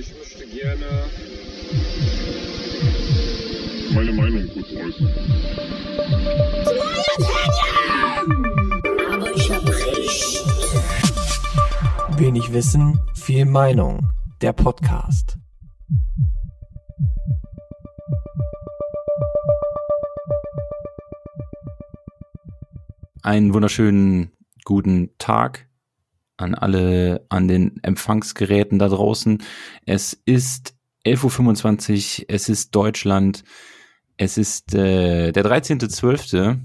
ich möchte gerne meine Meinung kurz äußern. Aber ich hab recht. Wenig Wissen, viel Meinung. Der Podcast. Einen wunderschönen guten Tag an alle an den Empfangsgeräten da draußen. Es ist 11.25 Uhr, es ist Deutschland, es ist äh, der 13.12.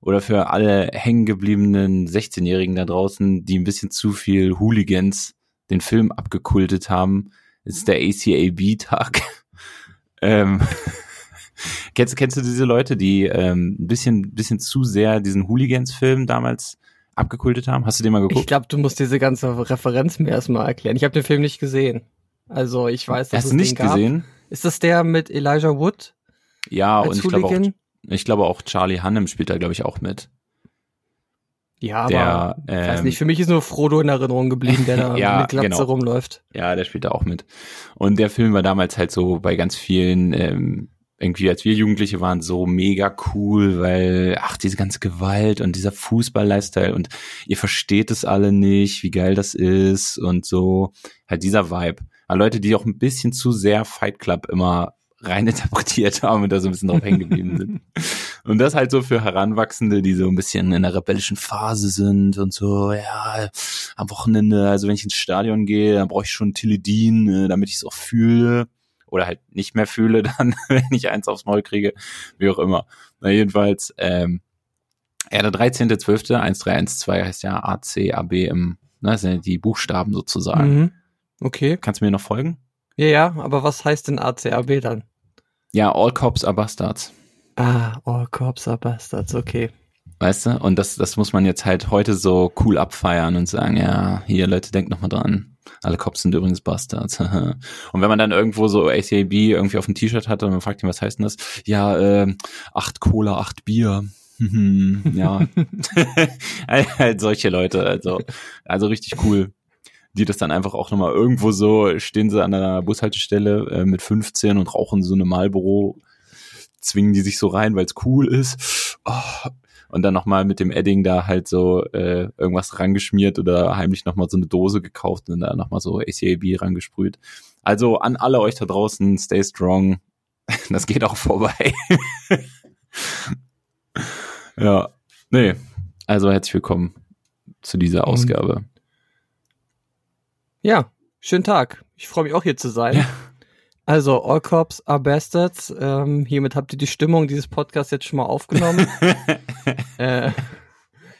oder für alle hängengebliebenen 16-Jährigen da draußen, die ein bisschen zu viel Hooligans den Film abgekultet haben. Es ist der ACAB-Tag. ähm, kennst, kennst du diese Leute, die ähm, ein bisschen, bisschen zu sehr diesen Hooligans-Film damals abgekultet haben? Hast du den mal geguckt? Ich glaube, du musst diese ganze Referenz mir erstmal erklären. Ich habe den Film nicht gesehen. Also ich weiß, dass Hast es du nicht gesehen? Ist das der mit Elijah Wood? Ja, als und ich glaube auch, ich glaube auch Charlie Hannem spielt da, glaube ich, auch mit. Ja, aber Der, weiß ähm, nicht, für mich ist nur Frodo in Erinnerung geblieben, der da Ja, mit Glatze genau. rumläuft. Ja, der spielt da auch mit. Und der Film war damals halt so bei ganz vielen, ähm, irgendwie als wir Jugendliche waren, so mega cool, weil, ach, diese ganze Gewalt und dieser Fußball-Lifestyle und ihr versteht es alle nicht, wie geil das ist und so. Halt dieser Vibe. Aber Leute, die auch ein bisschen zu sehr Fight Club immer reininterpretiert haben und da so ein bisschen drauf hängen geblieben sind. Und das halt so für Heranwachsende, die so ein bisschen in einer rebellischen Phase sind und so, ja, am Wochenende, also wenn ich ins Stadion gehe, dann brauche ich schon Teledin, äh, damit ich es auch fühle. Oder halt nicht mehr fühle dann, wenn ich eins aufs Maul kriege, wie auch immer. Na, jedenfalls, ähm, ja, der 13.12., 1312 heißt ja ACAB im, ne, sind ja die Buchstaben sozusagen. Mhm. Okay. Kannst du mir noch folgen? Ja, ja, aber was heißt denn ACAB dann? Ja, All Cops are Bastards. Ah, All Cops are Bastards, okay. Weißt du? Und das, das muss man jetzt halt heute so cool abfeiern und sagen, ja, hier Leute, denkt noch mal dran. Alle Cops sind übrigens Bastards. und wenn man dann irgendwo so ACAB irgendwie auf dem T-Shirt hat und man fragt ihn, was heißt denn das? Ja, äh, acht Cola, acht Bier. ja. halt solche Leute, also, also richtig cool. Die das dann einfach auch nochmal irgendwo so, stehen sie an einer Bushaltestelle äh, mit 15 und rauchen so eine Marlboro, zwingen die sich so rein, weil es cool ist. Oh, und dann nochmal mit dem Edding da halt so äh, irgendwas rangeschmiert oder heimlich nochmal so eine Dose gekauft und da nochmal so ACAB rangesprüht. Also an alle euch da draußen, stay strong. Das geht auch vorbei. ja, nee. Also herzlich willkommen zu dieser Ausgabe. Ja, schönen Tag. Ich freue mich auch hier zu sein. Ja. Also, All Cops are Bastards. Ähm, hiermit habt ihr die Stimmung dieses Podcasts jetzt schon mal aufgenommen. äh,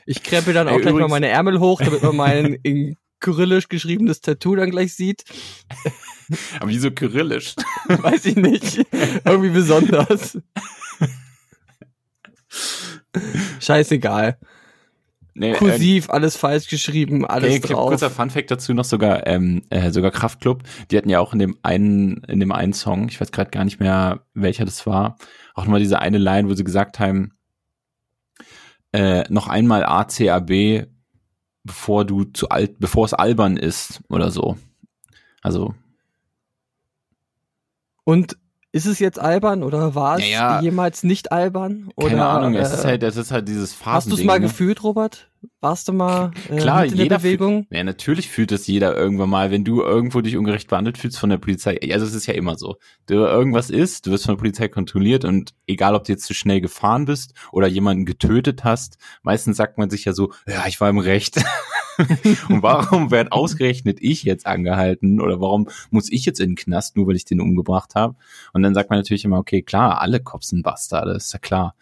ich krempel dann auch Ey, gleich mal meine Ärmel hoch, damit man mein in Kyrillisch geschriebenes Tattoo dann gleich sieht. Aber wieso kyrillisch? Weiß ich nicht. Irgendwie besonders. Scheißegal. Nee, äh, Kursiv, alles falsch geschrieben, alles Okay, drauf. kurzer Funfact dazu noch sogar, ähm, äh, sogar Kraftklub, die hatten ja auch in dem einen, in dem einen Song, ich weiß gerade gar nicht mehr, welcher das war, auch nochmal diese eine Line, wo sie gesagt haben, äh, noch einmal ACAB, bevor du zu alt, bevor es albern ist oder so. Also, Und ist es jetzt albern oder war es Naja. jemals nicht albern? Oder, keine Ahnung, es äh, ist halt, es ist halt dieses Hast Phasending. du es mal ne? gefühlt, Robert? Warst du mal äh, Klar, in der jeder Bewegung? Ja, natürlich fühlt das jeder irgendwann mal, wenn du irgendwo dich ungerecht behandelt fühlst von der Polizei. Also es ist ja immer so. Du irgendwas ist, du wirst von der Polizei kontrolliert und egal, ob du jetzt zu schnell gefahren bist oder jemanden getötet hast, meistens sagt man sich ja so, ja, ich war im Recht. und warum werd ausgerechnet ich jetzt angehalten oder warum muss ich jetzt in den Knast, nur weil ich den umgebracht habe? Und dann sagt man natürlich immer, okay, klar, alle Cops sind Bastarde, ist ja klar.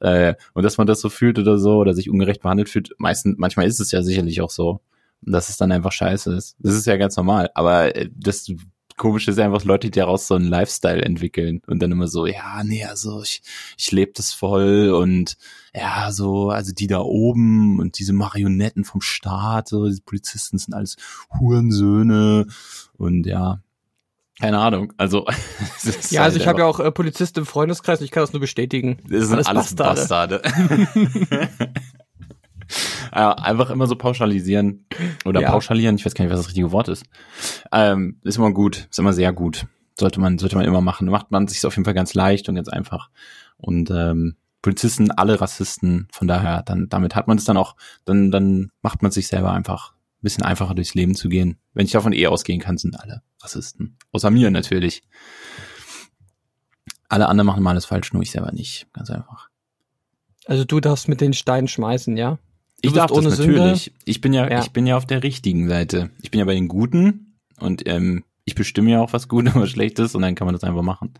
Äh, und dass man das so fühlt oder so oder sich ungerecht behandelt fühlt, meistens, manchmal ist es ja sicherlich auch so, dass es dann einfach scheiße ist. Das ist ja ganz normal. Aber äh, das Komische ist einfach Leute, die daraus so einen Lifestyle entwickeln und dann immer so, ja, nee, also ich, ich lebe das voll und ja, so, also die da oben und diese Marionetten vom Staat, so, diese Polizisten sind alles Hurensöhne und ja, keine Ahnung. Also, Ja, also halt ich habe ja auch äh, Polizisten im Freundeskreis und ich kann das nur bestätigen. das sind alles, Bastarde. einfach immer so pauschalisieren oder Ja. pauschalieren, ich weiß gar nicht, was das richtige Wort ist. Ähm, ist immer gut, ist immer sehr gut. Sollte man, sollte man immer machen. Macht man sich auf jeden Fall ganz leicht und ganz einfach. Und ähm, Polizisten, alle Rassisten, von daher, dann, damit hat man es dann auch, dann, dann macht man sich selber einfach ein bisschen einfacher durchs Leben zu gehen. Wenn ich davon eh ausgehen kann, sind alle Rassisten. Außer mir natürlich. Alle anderen machen mal alles falsch, nur ich selber nicht. Ganz einfach. Also du darfst mit den Steinen schmeißen, ja? Ich darf das Sünde? natürlich. Ich bin ja, Ja. ich bin ja auf der richtigen Seite. Ich bin ja bei den Guten und ähm, ich bestimme ja auch, was gut und was schlecht ist und dann kann man das einfach machen.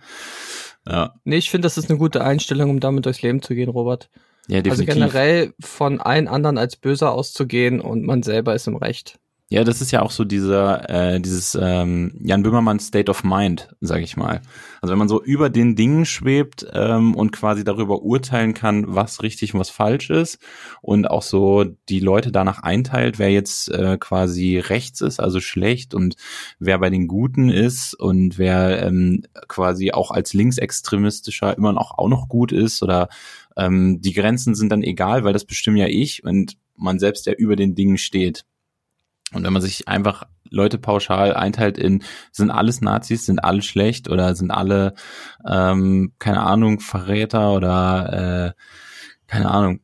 Ja, Nee, ich finde, das ist eine gute Einstellung, um damit durchs Leben zu gehen, Robert. ja Also definitiv. generell von allen anderen als böser auszugehen und man selber ist im Recht. Ja, das ist ja auch so dieser, äh, dieses ähm, Jan Böhmermann State of Mind, sage ich mal. Also wenn man so über den Dingen schwebt ähm, und quasi darüber urteilen kann, was richtig und was falsch ist und auch so die Leute danach einteilt, wer jetzt äh, quasi rechts ist, also schlecht und wer bei den Guten ist und wer ähm, quasi auch als linksextremistischer immer noch auch noch gut ist oder ähm, die Grenzen sind dann egal, weil das bestimme ja ich und man selbst ja über den Dingen steht. Und wenn man sich einfach Leute pauschal einteilt in, sind alles Nazis, sind alle schlecht oder sind alle, ähm, keine Ahnung, Verräter oder, äh, keine Ahnung,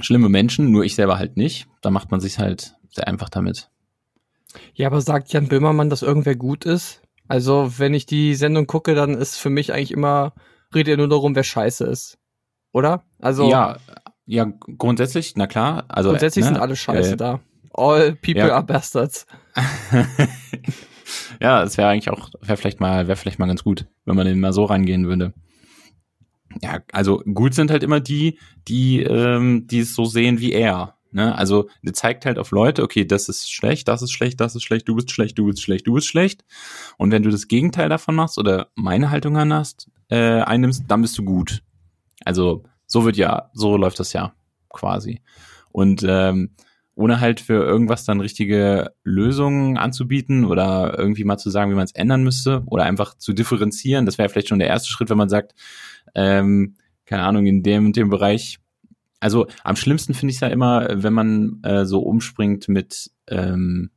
schlimme Menschen, nur ich selber halt nicht, dann macht man sich halt sehr einfach damit. Ja, aber sagt Jan Böhmermann, dass irgendwer gut ist? Also, wenn ich die Sendung gucke, dann ist für mich eigentlich immer, redet er nur darum, wer scheiße ist. Oder? Also, ja, ja, grundsätzlich, na klar, also grundsätzlich ne, sind alle scheiße äh, da. All people ja. are bastards. ja, es wäre eigentlich auch, wäre vielleicht mal, wäre vielleicht mal ganz gut, wenn man den mal so rangehen würde. Ja, also gut sind halt immer die, die, ähm, die es so sehen wie er. Ne? Also der zeigt halt auf Leute, okay, das ist schlecht, das ist schlecht, das ist schlecht, du bist schlecht, du bist schlecht, du bist schlecht. Und wenn du das Gegenteil davon machst oder meine Haltung anhast, äh, einnimmst, dann bist du gut. Also so wird ja, so läuft das ja quasi. Und ähm, ohne halt für irgendwas dann richtige Lösungen anzubieten oder irgendwie mal zu sagen, wie man es ändern müsste oder einfach zu differenzieren. Das wäre vielleicht schon der erste Schritt, wenn man sagt, ähm, keine Ahnung, in dem und dem Bereich. Also am schlimmsten finde ich es ja immer, wenn man äh, so umspringt mit ähm,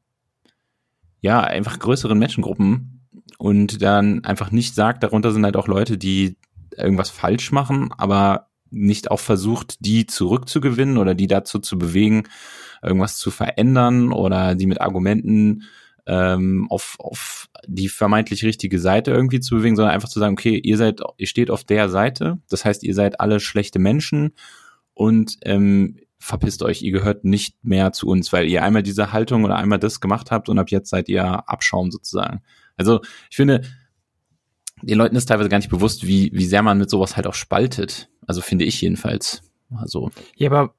ja einfach größeren Menschengruppen und dann einfach nicht sagt, darunter sind halt auch Leute, die irgendwas falsch machen, aber nicht auch versucht, die zurückzugewinnen oder die dazu zu bewegen, irgendwas zu verändern oder die mit Argumenten ähm, auf, auf die vermeintlich richtige Seite irgendwie zu bewegen, sondern einfach zu sagen, okay, ihr seid, ihr steht auf der Seite, das heißt, ihr seid alle schlechte Menschen und ähm, verpisst euch, ihr gehört nicht mehr zu uns, weil ihr einmal diese Haltung oder einmal das gemacht habt und ab jetzt seid ihr Abschaum sozusagen. Also ich finde, den Leuten ist teilweise gar nicht bewusst, wie, wie sehr man mit sowas halt auch spaltet. Also finde ich jedenfalls. Also Ja, aber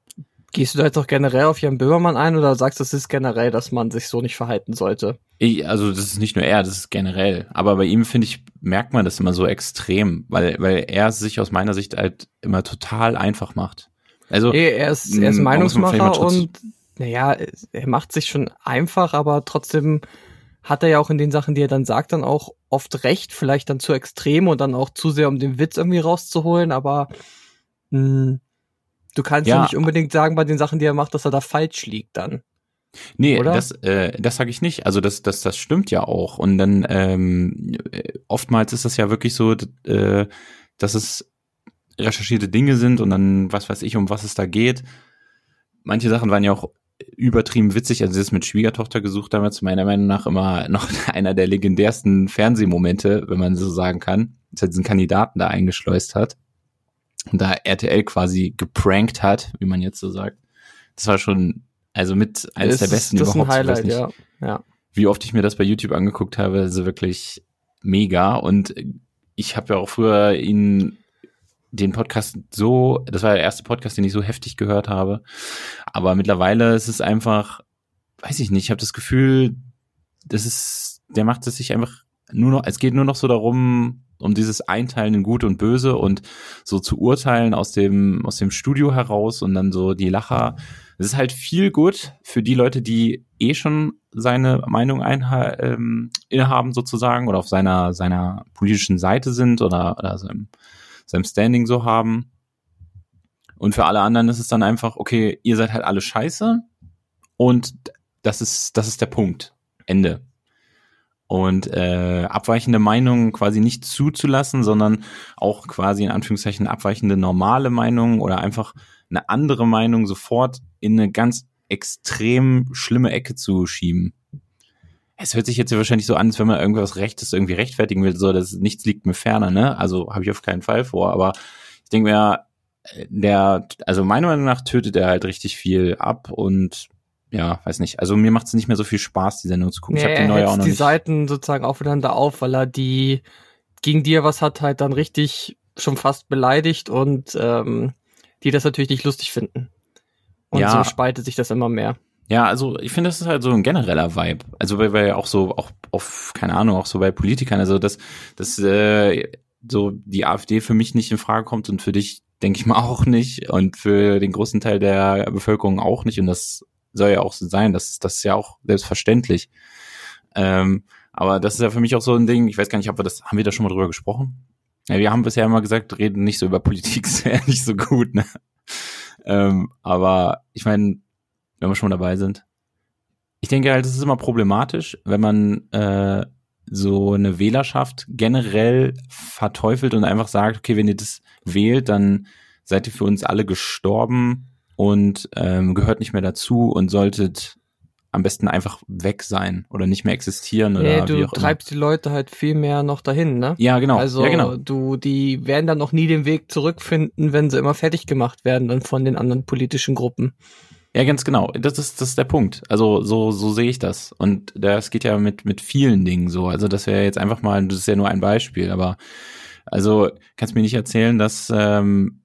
gehst du da jetzt auch generell auf Jan Böhmermann ein oder sagst du, es ist generell, dass man sich so nicht verhalten sollte? Ich, also das ist nicht nur er, das ist generell. Aber bei ihm, finde ich, merkt man das immer so extrem, weil, weil er sich aus meiner Sicht halt immer total einfach macht. Also, Nee, er ist, er ist vielleicht Meinungsmacher und naja, er macht sich schon einfach, aber trotzdem hat er ja auch in den Sachen, die er dann sagt, dann auch oft recht, vielleicht dann zu extrem und dann auch zu sehr, um den Witz irgendwie rauszuholen, aber mh, du kannst ja. Nicht unbedingt sagen bei den Sachen, die er macht, dass er da falsch liegt dann. nee, oder? das, äh, das sage ich nicht. Also das, das, das stimmt ja auch. Und dann ähm, äh, oftmals ist das ja wirklich so, äh, dass es recherchierte Dinge sind und dann was weiß ich, um was es da geht. Manche Sachen waren ja auch übertrieben witzig. Also das mit Schwiegertochter gesucht damals meiner Meinung nach immer noch einer der legendärsten Fernsehmomente, wenn man so sagen kann, dass er diesen Kandidaten da eingeschleust hat da RTL quasi geprankt hat, wie man jetzt so sagt. Das war schon also mit eines der ist- besten das ist ein Highlight, nicht, ja. ja. wie oft ich mir das bei YouTube angeguckt habe, also wirklich mega. Und ich habe ja auch früher ihn den Podcast so, das war der erste Podcast, den ich so heftig gehört habe. Aber mittlerweile ist es einfach, weiß ich nicht, ich habe das Gefühl, das ist, der macht es sich einfach nur noch, es geht nur noch so darum, um dieses Einteilen in Gut und Böse und so zu urteilen aus dem, aus dem Studio heraus und dann so die Lacher. Es ist halt viel gut für die Leute, die eh schon seine Meinung einha ähm, innehaben sozusagen oder auf seiner, seiner politischen Seite sind oder, oder seinem, seinem Standing so haben. Und für alle anderen ist es dann einfach, okay, ihr seid halt alle scheiße und das ist, das ist der Punkt. Ende. Und äh, abweichende Meinungen quasi nicht zuzulassen, sondern auch quasi in Anführungszeichen abweichende normale Meinungen oder einfach eine andere Meinung sofort in eine ganz extrem schlimme Ecke zu schieben. Es hört sich jetzt ja wahrscheinlich so an, als wenn man irgendwas Rechtes irgendwie rechtfertigen will, so dass nichts liegt mir ferner, ne? Also habe ich auf keinen Fall vor, aber ich denke mir, der, also meiner Meinung nach tötet er halt richtig viel ab und ja, weiß nicht. Also mir macht es nicht mehr so viel Spaß, die Sendung zu gucken. Nee, ich habe die neue auch noch die nicht. Seiten sozusagen aufeinander auf, weil er die gegen die er was hat, halt dann richtig schon fast beleidigt und ähm, die das natürlich nicht lustig finden. Und Ja. so spaltet sich das immer mehr. Ja, also ich finde, das ist halt so ein genereller Vibe. Also weil wir ja auch so, auch auf, keine Ahnung, auch so bei Politikern, also dass, dass äh, so die AfD für mich nicht in Frage kommt und für dich, denke ich mal, auch nicht. Und für den großen Teil der Bevölkerung auch nicht. Und das soll ja auch so sein. Das, das ist ja auch selbstverständlich. Ähm, aber das ist ja für mich auch so ein Ding, ich weiß gar nicht, ob wir das, haben wir da schon mal drüber gesprochen? Ja, wir haben bisher immer gesagt, reden nicht so über Politik, ist ja nicht so gut, ne? Ähm, aber ich meine, wenn wir schon dabei sind. Ich denke halt, es ist immer problematisch, wenn man äh, so eine Wählerschaft generell verteufelt und einfach sagt, okay, wenn ihr das wählt, dann seid ihr für uns alle gestorben und ähm, gehört nicht mehr dazu und solltet am besten einfach weg sein oder nicht mehr existieren oder Nee, wie du auch treibst die Leute halt viel mehr noch dahin, ne? immer. Ja, genau. Also ja, genau. du, die werden dann noch nie den Weg zurückfinden, wenn sie immer fertig gemacht werden dann von den anderen politischen Gruppen. Ja, ganz genau. Das ist, das ist der Punkt. Also so, so sehe ich das. Und das geht ja mit, mit vielen Dingen so. Also das wäre jetzt einfach mal, das ist ja nur ein Beispiel, aber also kannst mir nicht erzählen, dass ähm,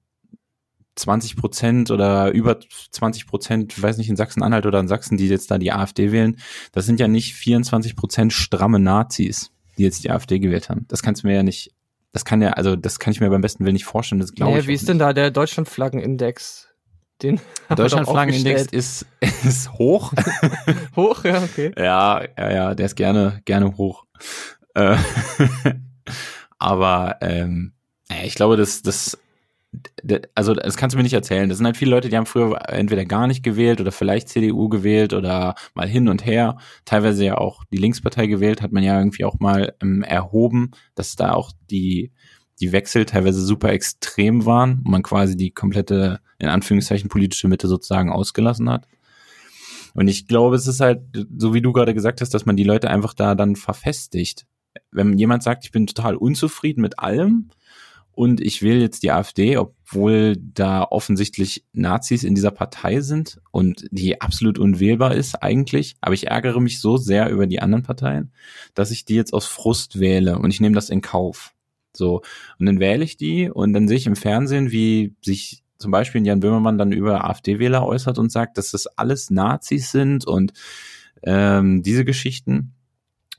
20 Prozent oder über 20 Prozent, weiß nicht, in Sachsen-Anhalt oder in Sachsen, die jetzt da die AfD wählen, das sind ja nicht 24 Prozent stramme Nazis, die jetzt die AfD gewählt haben. Das kannst du mir ja nicht, das kann ja, also das kann ich mir beim besten Willen nicht vorstellen. Das glaube Nee, ich. wie ist denn da der Deutschlandflaggenindex? Den Deutschland-Flaggenindex ist, ist hoch. hoch, ja, okay. Ja, ja, ja, der ist gerne, gerne hoch. Äh, aber ähm, ich glaube, das, das, also das kannst du mir nicht erzählen. Das sind halt viele Leute, die haben früher entweder gar nicht gewählt oder vielleicht CDU gewählt oder mal hin und her. Teilweise ja auch die Linkspartei gewählt, hat man ja irgendwie auch mal ähm, erhoben, dass da auch die die Wechsel teilweise super extrem waren und man quasi die komplette, in Anführungszeichen, politische Mitte sozusagen ausgelassen hat. Und ich glaube, es ist halt, so wie du gerade gesagt hast, dass man die Leute einfach da dann verfestigt. Wenn jemand sagt, ich bin total unzufrieden mit allem und ich wähle jetzt die AfD, obwohl da offensichtlich Nazis in dieser Partei sind und die absolut unwählbar ist eigentlich, aber ich ärgere mich so sehr über die anderen Parteien, dass ich die jetzt aus Frust wähle und ich nehme das in Kauf. So, und dann wähle ich die und dann sehe ich im Fernsehen, wie sich zum Beispiel Jan Böhmermann dann über AfD-Wähler äußert und sagt, dass das alles Nazis sind und ähm, diese Geschichten.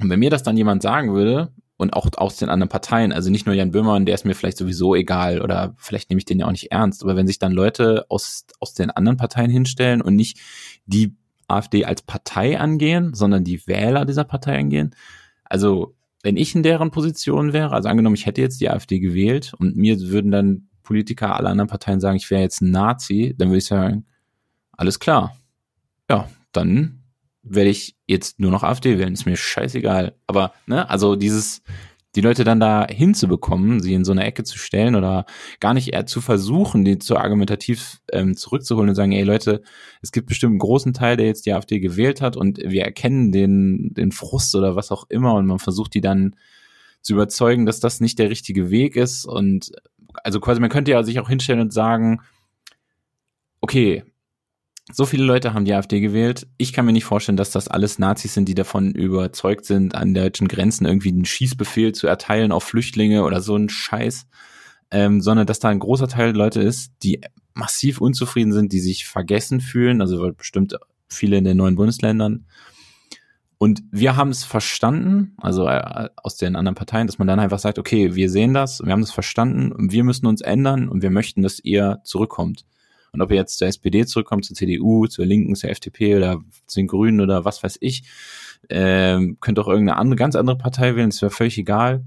Und wenn mir das dann jemand sagen würde, und auch aus den anderen Parteien, also nicht nur Jan Böhmermann, der ist mir vielleicht sowieso egal oder vielleicht nehme ich den ja auch nicht ernst, aber wenn sich dann Leute aus, aus den anderen Parteien hinstellen und nicht die AfD als Partei angehen, sondern die Wähler dieser Partei angehen, also wenn ich in deren Position wäre, also angenommen, ich hätte jetzt die AfD gewählt und mir würden dann Politiker aller anderen Parteien sagen, ich wäre jetzt ein Nazi, dann würde ich sagen, alles klar. Ja, dann werde ich jetzt nur noch AfD wählen, ist mir scheißegal. Aber, ne, also dieses, die Leute dann da hinzubekommen, sie in so eine Ecke zu stellen oder gar nicht eher zu versuchen, die zu argumentativ ähm, zurückzuholen und sagen, ey Leute, es gibt bestimmt einen großen Teil, der jetzt die AfD gewählt hat und wir erkennen den, den Frust oder was auch immer und man versucht die dann zu überzeugen, dass das nicht der richtige Weg ist und also quasi man könnte ja sich auch hinstellen und sagen, okay, so viele Leute haben die AfD gewählt. Ich kann mir nicht vorstellen, dass das alles Nazis sind, die davon überzeugt sind, an deutschen Grenzen irgendwie einen Schießbefehl zu erteilen auf Flüchtlinge oder so ein Scheiß, ähm, sondern dass da ein großer Teil Leute ist, die massiv unzufrieden sind, die sich vergessen fühlen, also bestimmt viele in den neuen Bundesländern. Und wir haben es verstanden, also äh, aus den anderen Parteien, dass man dann einfach sagt, okay, wir sehen das, wir haben das verstanden und wir müssen uns ändern und wir möchten, dass ihr zurückkommt. Und ob ihr jetzt zur SPD zurückkommt, zur CDU, zur Linken, zur FDP oder zu den Grünen oder was weiß ich, ähm, könnt auch irgendeine andere, ganz andere Partei wählen, das wäre völlig egal.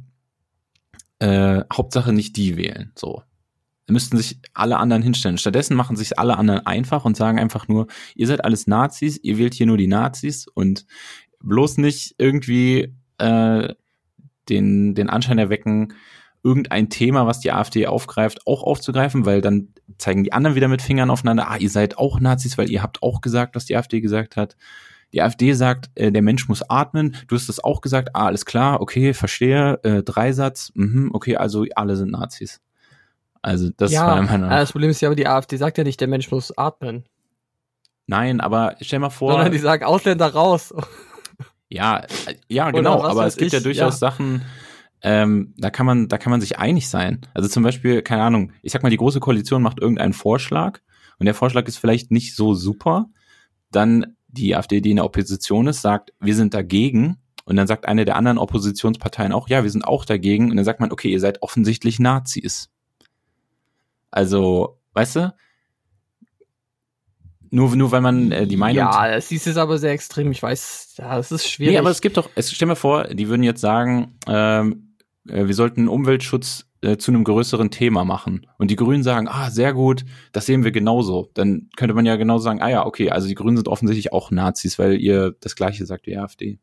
Äh, Hauptsache nicht die wählen, so. müssten sich alle anderen hinstellen. Stattdessen machen sich alle anderen einfach und sagen einfach nur, ihr seid alles Nazis, ihr wählt hier nur die Nazis und bloß nicht irgendwie äh, den, den Anschein erwecken, irgendein Thema, was die AfD aufgreift, auch aufzugreifen, weil dann zeigen die anderen wieder mit Fingern aufeinander, ah, ihr seid auch Nazis, weil ihr habt auch gesagt, was die AfD gesagt hat. Die AfD sagt, äh, der Mensch muss atmen. Du hast das auch gesagt. Ah, alles klar, okay, verstehe. Äh, Dreisatz, mhm, okay, also alle sind Nazis. Also das ja, war meiner das Problem ist ja, aber die AfD sagt ja nicht, der Mensch muss atmen. Nein, aber stell mal vor. Sondern die sagen Ausländer raus. Ja, äh, ja, genau. Aber es gibt ich, ja durchaus ja. Sachen, ähm, da kann man, da kann man sich einig sein. Also zum Beispiel, keine Ahnung, ich sag mal, die große Koalition macht irgendeinen Vorschlag und der Vorschlag ist vielleicht nicht so super. Dann die AfD, die in der Opposition ist, sagt, wir sind dagegen. Und dann sagt eine der anderen Oppositionsparteien auch, ja, wir sind auch dagegen. Und dann sagt man, okay, ihr seid offensichtlich Nazis. Also, weißt du? Nur, nur weil man äh, die Meinung. Ja, das ist jetzt aber sehr extrem. Ich weiß, ja, es ist schwierig. Nee, aber es gibt doch, es stell mir vor, die würden jetzt sagen, ähm, äh, wir sollten Umweltschutz äh, zu einem größeren Thema machen. Und die Grünen sagen, ah, sehr gut, das sehen wir genauso. Dann könnte man ja genau sagen, ah ja, okay, also die Grünen sind offensichtlich auch Nazis, weil ihr das Gleiche sagt wie AfD.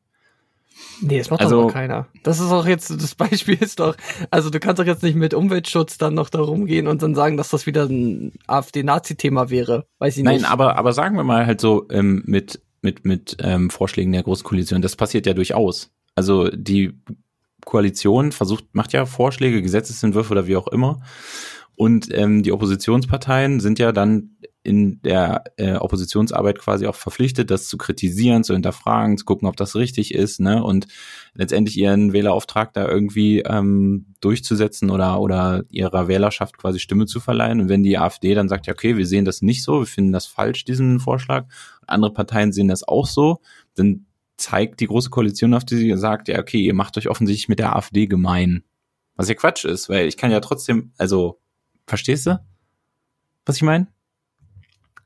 Nee, das macht Also- doch keiner. Das ist auch jetzt, das Beispiel ist doch, also du kannst doch jetzt nicht mit Umweltschutz dann noch darum gehen und dann sagen, dass das wieder ein AfD-Nazi-Thema wäre. Weiß ich Nein, nicht. aber, aber sagen wir mal halt so ähm, mit, mit, mit ähm, Vorschlägen der Großkoalition, das passiert ja durchaus. Also die Koalition versucht, macht ja Vorschläge, Gesetzesentwürfe oder wie auch immer. Und ähm, die Oppositionsparteien sind ja dann in der äh, Oppositionsarbeit quasi auch verpflichtet, das zu kritisieren, zu hinterfragen, zu gucken, ob das richtig ist, ne? Und letztendlich ihren Wählerauftrag da irgendwie ähm, durchzusetzen oder oder ihrer Wählerschaft quasi Stimme zu verleihen. Und wenn die AfD dann sagt, ja, okay, wir sehen das nicht so, wir finden das falsch, diesen Vorschlag, andere Parteien sehen das auch so, dann zeigt die große Koalition auf die sie sagt, ja, okay, ihr macht euch offensichtlich mit der AfD gemein. Was ja Quatsch ist, weil ich kann ja trotzdem, also, verstehst du, was ich meine?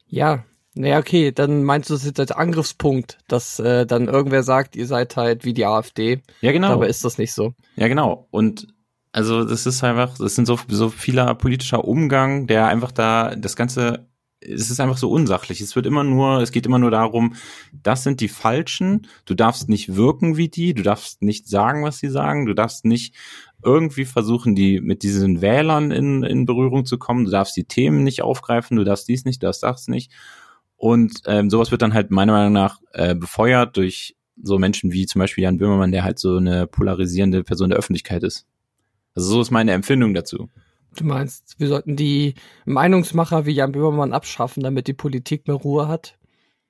Ja, naja, okay, dann meinst du das jetzt als Angriffspunkt, dass äh, dann irgendwer sagt, ihr seid halt wie die AfD. Ja, genau. Dabei ist das nicht so. Ja, genau. Und also das ist einfach, das sind so, so vieler politischer Umgang, der einfach da das Ganze, es ist einfach so unsachlich. Es wird immer nur, es geht immer nur darum, das sind die Falschen, du darfst nicht wirken wie die, du darfst nicht sagen, was sie sagen, du darfst nicht irgendwie versuchen, die mit diesen Wählern in, in Berührung zu kommen, du darfst die Themen nicht aufgreifen, du darfst dies nicht, du darfst das nicht. Und ähm, sowas wird dann halt meiner Meinung nach äh, befeuert durch so Menschen wie zum Beispiel Jan Böhmermann, der halt so eine polarisierende Person der Öffentlichkeit ist. Also so ist meine Empfindung dazu. Du meinst, wir sollten die Meinungsmacher wie Jan Böhmermann abschaffen, damit die Politik mehr Ruhe hat?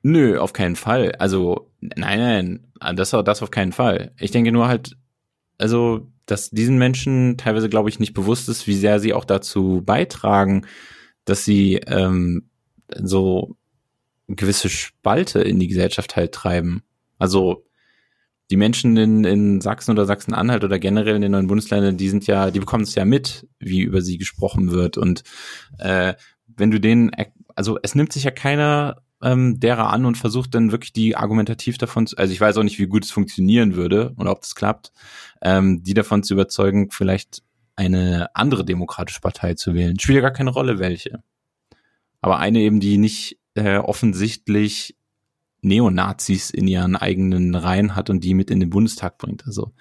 Nö, auf keinen Fall. Also, nein, nein, das, das auf keinen Fall. Ich denke nur halt, also, dass diesen Menschen teilweise, glaube ich, nicht bewusst ist, wie sehr sie auch dazu beitragen, dass sie ähm, so gewisse Spalte in die Gesellschaft halt treiben. Also die Menschen in, in Sachsen oder Sachsen-Anhalt oder generell in den neuen Bundesländern, die sind ja, die bekommen es ja mit, wie über sie gesprochen wird. Und äh, wenn du denen, also es nimmt sich ja keiner ähm, derer an und versucht dann wirklich die argumentativ davon zu, also ich weiß auch nicht, wie gut es funktionieren würde oder ob das klappt, ähm, die davon zu überzeugen, vielleicht eine andere demokratische Partei zu wählen. Spielt ja gar keine Rolle, welche. Aber eine eben, die nicht äh, offensichtlich Neonazis in ihren eigenen Reihen hat und die mit in den Bundestag bringt. Also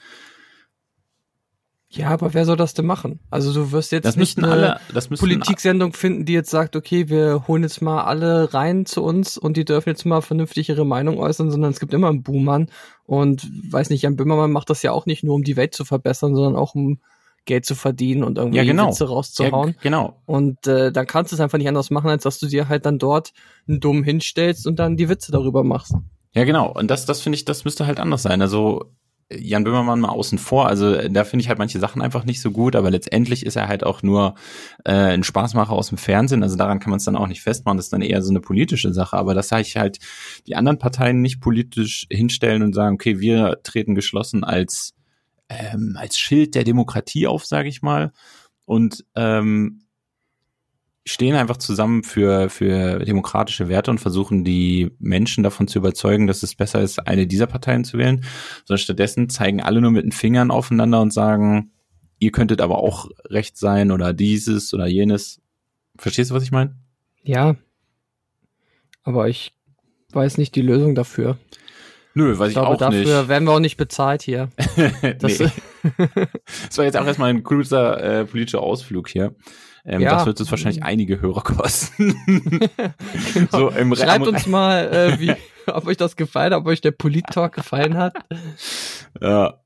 Ja, aber wer soll das denn machen? Also du wirst jetzt das nicht eine alle, das Politiksendung finden, die jetzt sagt, okay, wir holen jetzt mal alle rein zu uns und die dürfen jetzt mal vernünftig ihre Meinung äußern, sondern es gibt immer einen Buhmann und weiß nicht, Jan Böhmermann macht das ja auch nicht nur, um die Welt zu verbessern, sondern auch um Geld zu verdienen und irgendwie Ja, genau. Witze rauszuhauen. Ja, genau. Und äh, dann kannst du es einfach nicht anders machen, als dass du dir halt dann dort einen Dumm hinstellst und dann die Witze darüber machst. Ja, genau. Und das, das finde ich, das müsste halt anders sein. Also Jan Böhmermann mal außen vor. Also da finde ich halt manche Sachen einfach nicht so gut, aber letztendlich ist er halt auch nur äh, ein Spaßmacher aus dem Fernsehen. Also daran kann man es dann auch nicht festmachen. Das ist dann eher so eine politische Sache. Aber dass ich halt die anderen Parteien nicht politisch hinstellen und sagen, okay, wir treten geschlossen als ähm, als Schild der Demokratie auf, sage ich mal, und ähm, stehen einfach zusammen für, für demokratische Werte und versuchen die Menschen davon zu überzeugen, dass es besser ist, eine dieser Parteien zu wählen, sondern stattdessen zeigen alle nur mit den Fingern aufeinander und sagen, ihr könntet aber auch recht sein oder dieses oder jenes. Verstehst du, was ich meine? Ja. Aber ich weiß nicht die Lösung dafür. Nö, weiß Ich ich, glaube, auch dafür nicht. werden wir auch nicht bezahlt hier. Das. Das war jetzt auch erstmal ein kurzer äh, politischer Ausflug hier. Ähm, Ja. Das wird uns wahrscheinlich einige Hörer kosten. Genau. so im Schreibt uns mal, äh, wie, ob euch das gefallen hat, ob euch der Polit-Talk gefallen hat. Ja.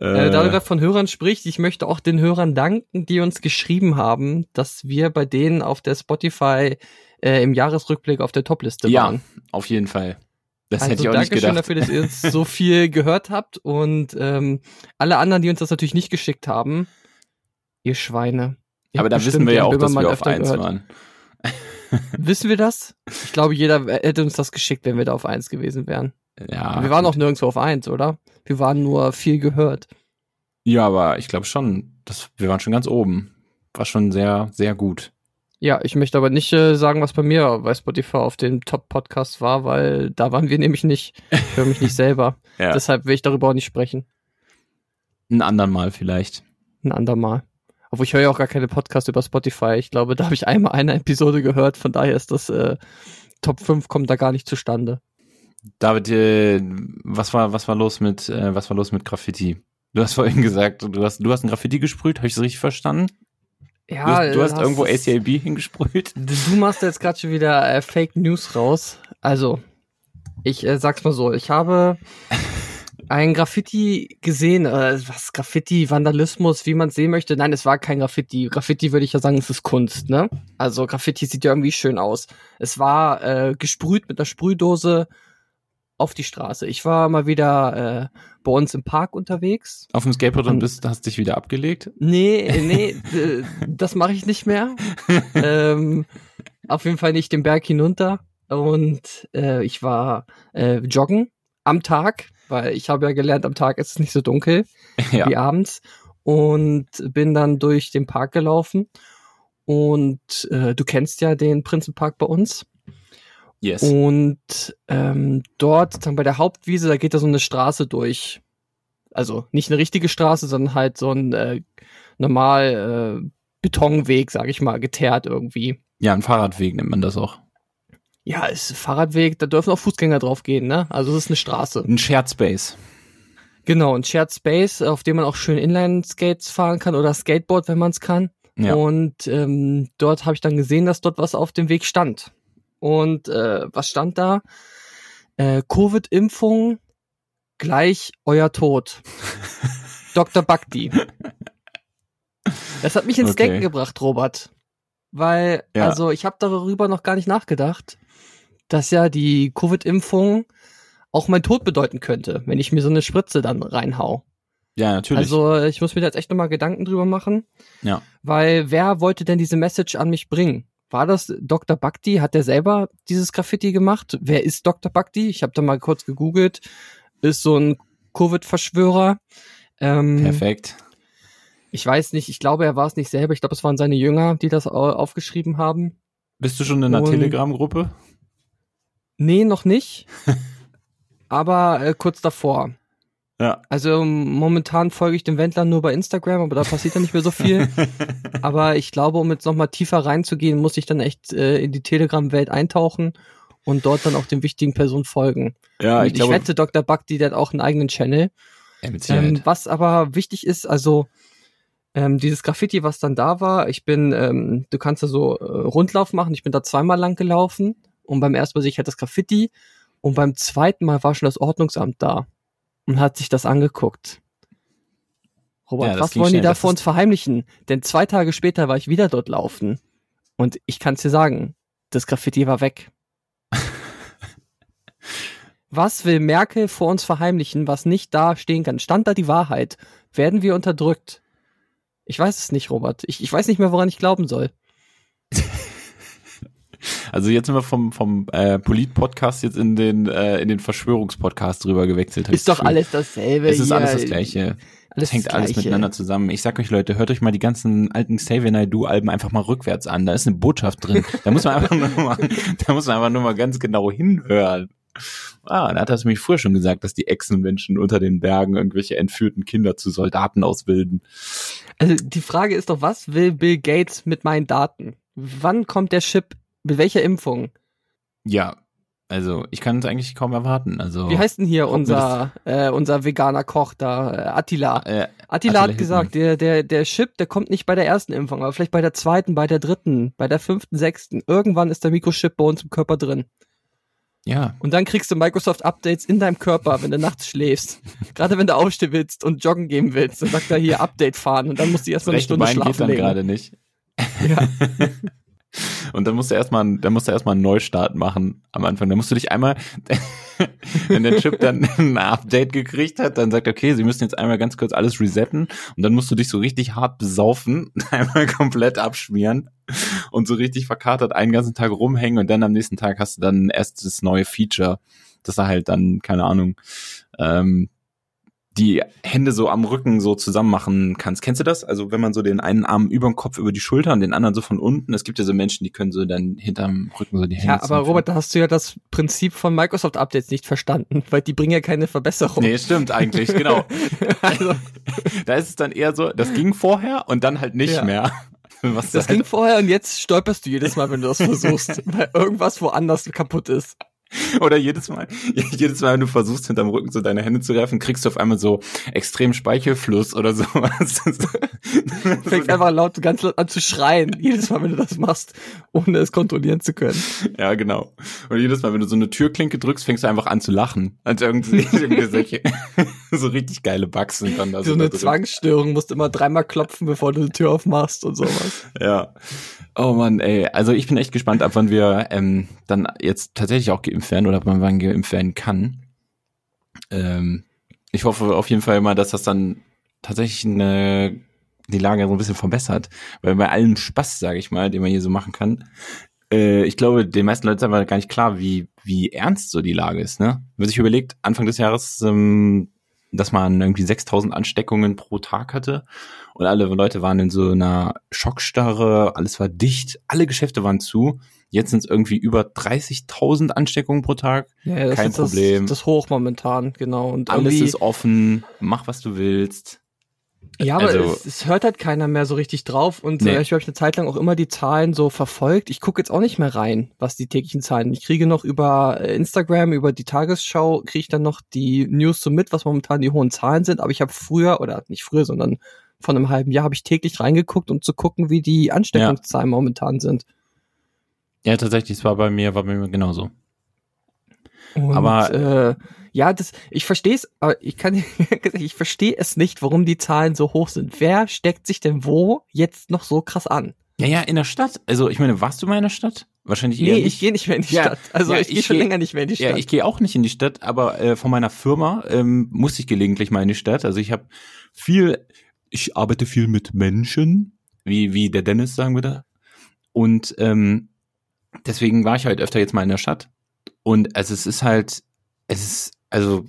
Äh, da du gerade von Hörern sprichst, ich möchte auch den Hörern danken, die uns geschrieben haben, dass wir bei denen auf der Spotify äh, im Jahresrückblick auf der Topliste ja, waren. auf jeden Fall. Das also hätte ich auch nicht Dankeschön gedacht. dafür, dass ihr uns so viel gehört habt und ähm, alle anderen, die uns das natürlich nicht geschickt haben, ihr Schweine. Ihr Aber da wissen wir ja auch, dass Böhmermann wir auf eins gehört. waren. Wissen wir das? Ich glaube, jeder hätte uns das geschickt, wenn wir da auf eins gewesen wären. Ja, wir waren auch nirgendwo auf eins, oder? Wir waren nur viel gehört. Ja, aber ich glaube schon, dass wir waren schon ganz oben. War schon sehr, sehr gut. Ja, ich möchte aber nicht äh, sagen, was bei mir bei Spotify auf dem Top-Podcast war, weil da waren wir nämlich nicht. Ich höre mich nicht selber. Ja. Deshalb will ich darüber auch nicht sprechen. Ein andern Mal vielleicht. Ein andermal. Obwohl ich höre ja auch gar keine Podcasts über Spotify. Ich glaube, da habe ich einmal eine Episode gehört. Von daher ist das äh, Top 5 kommt da gar nicht zustande. David, äh, was war, was war los mit, äh, was war los mit Graffiti? Du hast vorhin gesagt, du hast, du hast ein Graffiti gesprüht, habe ich das richtig verstanden? Ja, du hast, du hast das irgendwo ACAB hingesprüht? Du du machst jetzt gerade schon wieder äh, Fake News raus. Also, ich äh, sag's mal so, ich habe ein Graffiti gesehen, äh, was Graffiti, Vandalismus, wie man sehen möchte. Nein, es war kein Graffiti. Graffiti würde ich ja sagen, es ist Kunst, ne? Also Graffiti sieht ja irgendwie schön aus. Es war äh, gesprüht mit einer Sprühdose auf die Straße. Ich war mal wieder äh, bei uns im Park unterwegs. Auf dem Skateboard und Und- bist, hast dich wieder abgelegt? Nee, nee, äh, das mache ich nicht mehr. ähm, auf jeden Fall nicht den Berg hinunter. Und äh, ich war äh, joggen am Tag, weil ich habe ja gelernt, am Tag ist es nicht so dunkel ja. wie abends. Und bin dann durch den Park gelaufen. Und äh, du kennst ja den Prinzenpark bei uns. Yes. Und ähm, dort, sozusagen bei der Hauptwiese, da geht da so eine Straße durch. Also nicht eine richtige Straße, sondern halt so ein äh, normal äh, Betonweg, sag ich mal, geteert irgendwie. Ja, ein Fahrradweg nennt man das auch. Ja, ist ein Fahrradweg, da dürfen auch Fußgänger drauf gehen, ne? Also es ist eine Straße. Ein Shared Space. Genau, ein Shared Space, auf dem man auch schön Inline-Skates fahren kann oder Skateboard, wenn man es kann. Ja. Und ähm, dort habe ich dann gesehen, dass dort was auf dem Weg stand. Und äh, was stand da? Äh, Covid-Impfung gleich euer Tod. Dr. Bakti. Das hat mich ins Okay. Denken gebracht, Robert. Weil, Ja. also ich habe darüber noch gar nicht nachgedacht, dass ja die Covid-Impfung auch mein Tod bedeuten könnte, wenn ich mir so eine Spritze dann reinhau. Ja, natürlich. Also ich muss mir da jetzt echt nochmal Gedanken drüber machen. Ja. Weil wer wollte denn diese Message an mich bringen? War das Dr. Bhakti? Hat der selber dieses Graffiti gemacht? Wer ist Dr. Bhakti? Ich habe da mal kurz gegoogelt. Ist so ein Covid-Verschwörer. Ähm, Perfekt. ich weiß nicht, ich glaube, er war es nicht selber. Ich glaube, es waren seine Jünger, die das au- aufgeschrieben haben. Bist du schon in einer Telegram-Gruppe? Nee, noch nicht. aber äh, kurz davor. Ja. Also momentan folge ich dem Wendler nur bei Instagram, aber da passiert ja nicht mehr so viel. aber ich glaube, um jetzt nochmal tiefer reinzugehen, muss ich dann echt äh, in die Telegram-Welt eintauchen und dort dann auch den wichtigen Personen folgen. Ja, und ich ich, glaube, wette, Dr. Bhakti, der hat auch einen eigenen Channel. Ähm, was aber wichtig ist, also ähm, dieses Graffiti, was dann da war, ich bin, ähm, du kannst da so äh, Rundlauf machen, ich bin da zweimal lang gelaufen und beim ersten Mal sehe ich halt das Graffiti und beim zweiten Mal war schon das Ordnungsamt da und hat sich das angeguckt. Robert, Ja, was wollen die da vor uns verheimlichen? Denn zwei Tage später war ich wieder dort laufen und ich kann es dir sagen, das Graffiti war weg. Was will Merkel vor uns verheimlichen, was nicht da stehen kann? Stand da die Wahrheit? Werden wir unterdrückt? Ich weiß es nicht, Robert. Ich, ich weiß nicht mehr, woran ich glauben soll. Also jetzt sind wir vom, vom äh, Polit-Podcast jetzt in den, äh, in den Verschwörungspodcast drüber gewechselt. Ist doch alles dasselbe. Es ist hier. alles das Gleiche. Alles Das hängt das alles miteinander zusammen. Ich sag euch Leute, hört euch mal die ganzen alten Xavier Naidoo Alben einfach mal rückwärts an. Da ist eine Botschaft drin. Da muss man einfach nur mal, da muss man einfach nur mal ganz genau hinhören. Ah, da hat er es nämlich vorher schon gesagt, dass die Echsenmenschen unter den Bergen irgendwelche entführten Kinder zu Soldaten ausbilden. Also die Frage ist doch, was will Bill Gates mit meinen Daten? Wann kommt der Chip? Mit welcher Impfung? Ja, also ich kann es eigentlich kaum erwarten. Also Wie heißt denn hier unser, äh, unser veganer Koch da? Äh, Attila. äh, Attila Attila hat gesagt, der, der, der Chip, der kommt nicht bei der ersten Impfung, aber vielleicht bei der zweiten, bei der dritten, bei der fünften, sechsten. Irgendwann ist der Mikrochip bei uns im Körper drin. ja, Und dann kriegst du Microsoft-Updates in deinem Körper, wenn du nachts schläfst. Gerade wenn du aufstehen willst und joggen gehen willst, dann sagt er hier Update fahren und dann musst du erstmal eine Stunde Bein geht schlafen dann legen. gerade nicht. Ja. Und dann musst du erstmal, dann musst du erstmal einen Neustart machen am Anfang. Dann musst du dich einmal, wenn der Chip dann ein Update gekriegt hat, dann sagt, okay, sie müssen jetzt einmal ganz kurz alles resetten und dann musst du dich so richtig hart besaufen, einmal komplett abschmieren und so richtig verkatert einen ganzen Tag rumhängen und dann am nächsten Tag hast du dann erst das neue Feature, dass er halt dann, keine Ahnung, ähm, die Hände so am Rücken so zusammen machen kannst. Kennst du das? Also wenn man so den einen Arm über dem Kopf über die Schulter und den anderen so von unten. Es gibt ja so Menschen, die können so dann hinterm Rücken so die Hände. ja, aber. Robert, da hast du ja das Prinzip von Microsoft-Updates nicht verstanden, weil die bringen ja keine Verbesserung. Nee, stimmt eigentlich, genau. Also, Da ist es dann eher so, das ging vorher und dann halt nicht Ja. mehr. Was das halt, ging vorher und jetzt stolperst du jedes Mal, wenn du das versuchst, weil irgendwas woanders kaputt ist. oder jedes Mal, jedes Mal, wenn du versuchst, hinterm Rücken so deine Hände zu werfen, kriegst du auf einmal so extrem Speichelfluss oder sowas. Fängst einfach laut, ganz laut an zu schreien, jedes Mal, wenn du das machst, ohne es kontrollieren zu können. Ja, genau. Und jedes Mal, wenn du so eine Türklinke drückst, fängst du einfach an zu lachen. Als irgendwie, irgendwie solche, so richtig geile Bugs sind dann da so da eine. Zwangsstörung, musst immer dreimal klopfen, bevor du die Tür aufmachst und sowas. Ja. Oh Mann, ey. Also ich bin echt gespannt, ab wann wir ähm, dann jetzt tatsächlich auch geimpft werden oder ab wann man geimpft werden kann. Ähm, ich hoffe auf jeden Fall mal, dass das dann tatsächlich eine, die Lage so ein bisschen verbessert. Weil bei allem Spaß, sage ich mal, den man hier so machen kann, äh, ich glaube, den meisten Leuten ist einfach gar nicht klar, wie, wie ernst so die Lage ist. Ne? Wenn man sich überlegt, Anfang des Jahres, ähm, dass man irgendwie 6000 Ansteckungen pro Tag hatte und alle Leute waren in so einer Schockstarre, alles war dicht, alle Geschäfte waren zu. Jetzt sind es irgendwie über 30.000 Ansteckungen pro Tag. Ja, das Kein ist das, Problem. das Hoch momentan, genau. Und Alles ist offen, mach was du willst. Ja, aber Also- es, es hört halt keiner mehr so richtig drauf und Nee. äh, ich habe eine Zeit lang auch immer die Zahlen so verfolgt. Ich gucke jetzt auch nicht mehr rein, was die täglichen Zahlen. Ich kriege noch über äh, Instagram, über die Tagesschau, kriege ich dann noch die News so mit, was momentan die hohen Zahlen sind. Aber ich habe früher, oder nicht früher, sondern von einem halben Jahr habe ich täglich reingeguckt, um zu gucken, wie die Ansteckungszahlen momentan sind. Ja, tatsächlich, es war bei mir, war bei mir genauso. Und, Aber- äh, ja, das, ich verstehe es, aber ich kann, ich verstehe es nicht, warum die Zahlen so hoch sind. Wer steckt sich denn wo jetzt noch so krass an? Ja, ja, in der Stadt. Also, ich meine, warst du mal in der Stadt? Wahrscheinlich eher Nee, nicht. ich gehe nicht mehr in die Ja, Stadt. Also ja, ich gehe ich schon geh- länger nicht mehr in die Stadt. Ja, ich gehe auch nicht in die Stadt, aber äh, von meiner Firma ähm, musste ich gelegentlich mal in die Stadt. Also ich habe viel, ich arbeite viel mit Menschen, wie wie der Dennis sagen würde. Und ähm, deswegen war ich halt öfter jetzt mal in der Stadt. Und also es ist halt, es ist also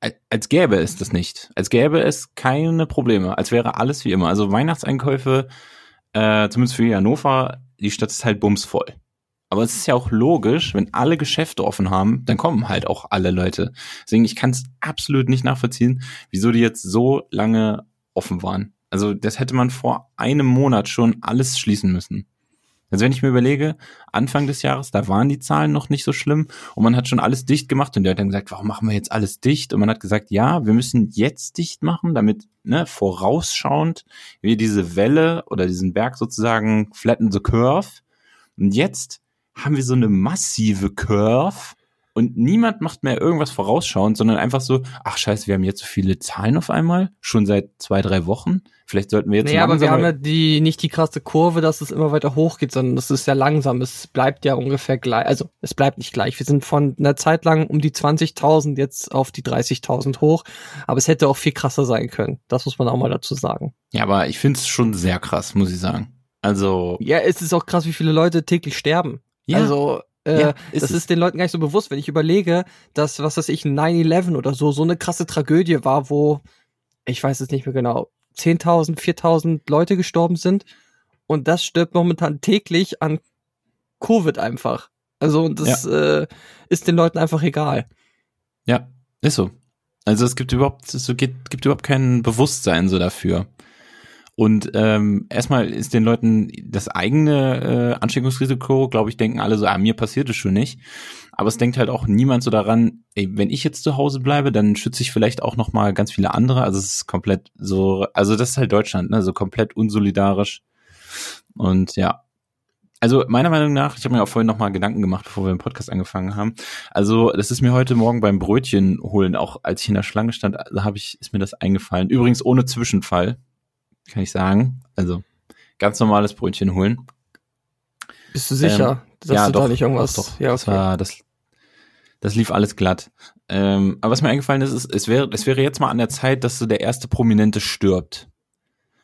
al- als gäbe es das nicht, als gäbe es keine Probleme, als wäre alles wie immer. Also Weihnachtseinkäufe, äh, zumindest für Hannover, die Stadt ist halt bumsvoll. Aber es ist ja auch logisch, wenn alle Geschäfte offen haben, dann kommen halt auch alle Leute. Deswegen, ich kann es absolut nicht nachvollziehen, wieso die jetzt so lange offen waren. Also das hätte man vor einem Monat schon alles schließen müssen. Also wenn ich mir überlege, Anfang des Jahres, da waren die Zahlen noch nicht so schlimm und man hat schon alles dicht gemacht und die hat dann gesagt, warum machen wir jetzt alles dicht? Und man hat gesagt, ja, wir müssen jetzt dicht machen, damit ne, vorausschauend wir diese Welle oder diesen Berg sozusagen flatten the curve. Und jetzt haben wir so eine massive Curve und niemand macht mehr irgendwas vorausschauend, sondern einfach so, ach scheiße, wir haben jetzt so viele Zahlen auf einmal, schon seit zwei, drei Wochen. Vielleicht sollten wir jetzt naja, aber wir haben ja die, nicht die krasse Kurve, dass es immer weiter hochgeht, sondern das ist ja langsam. Es bleibt ja ungefähr gleich. Also, es bleibt nicht gleich. Wir sind von einer Zeit lang um die 20.000 jetzt auf die 30.000 hoch. Aber es hätte auch viel krasser sein können. Das muss man auch mal dazu sagen. Ja, aber ich finde es schon sehr krass, muss ich sagen. Also, Ja, es ist auch krass, wie viele Leute täglich sterben. ja, Also, äh, Ja, ist das es. ist den Leuten gar nicht so bewusst, wenn ich überlege, dass, was weiß ich, 9-11 oder so, so eine krasse Tragödie war, wo, ich weiß es nicht mehr genau, 10.000, 4.000 Leute gestorben sind. Und das stirbt momentan täglich an Covid einfach. Also, und das äh, ist den Leuten einfach egal. ja, ist so. Also es gibt überhaupt, es gibt, gibt überhaupt kein Bewusstsein so dafür. Und ähm, erstmal ist den Leuten das eigene äh, Ansteckungsrisiko, glaube ich, denken alle so, ah, mir passiert es schon nicht. Aber es denkt halt auch niemand so daran, ey, wenn ich jetzt zu Hause bleibe, dann schütze ich vielleicht auch noch mal ganz viele andere. Also es ist komplett so, also das ist halt Deutschland, ne? so komplett unsolidarisch. Und ja, also meiner Meinung nach, ich habe mir auch vorhin noch mal Gedanken gemacht, bevor wir den Podcast angefangen haben. Also das ist mir heute Morgen beim Brötchen holen, auch als ich in der Schlange stand, da habe ich ist mir das eingefallen. Übrigens ohne Zwischenfall, kann ich sagen. Also ganz normales Brötchen holen. Bist du sicher, Ähm, dass ja, du doch, da nicht irgendwas? doch, doch. Ja, Das okay. war das. Das lief alles glatt. Ähm, aber was mir eingefallen ist, ist, es wäre, es wäre jetzt mal an der Zeit, dass so der erste Prominente stirbt.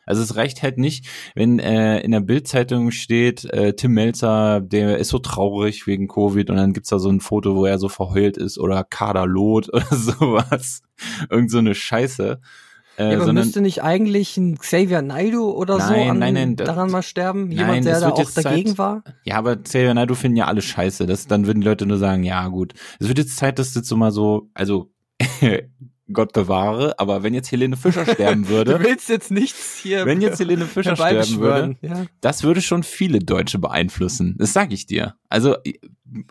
Also es reicht halt nicht, wenn äh, in der Bildzeitung steht, äh, Tim Melzer, der ist so traurig wegen Covid und dann gibt's da so ein Foto, wo er so verheult ist oder Kader Loth oder sowas. Irgend so eine Scheiße. Äh, Ja, aber sondern müsste nicht eigentlich ein Xavier Naidoo oder so Nein, an, nein, nein, das- daran mal sterben? Nein, Jemand, der es da auch dagegen Zeit- war? Ja, aber Xavier Naidoo finden ja alle scheiße. Das, dann würden die Leute nur sagen, ja gut. Es wird jetzt Zeit, dass jetzt so mal so, also Gott bewahre, aber wenn jetzt Helene Fischer sterben Du würde, willst jetzt nichts hier wenn jetzt Helene Fischer sterben würde. Ja. das würde schon viele Deutsche beeinflussen. Das sag ich dir. Also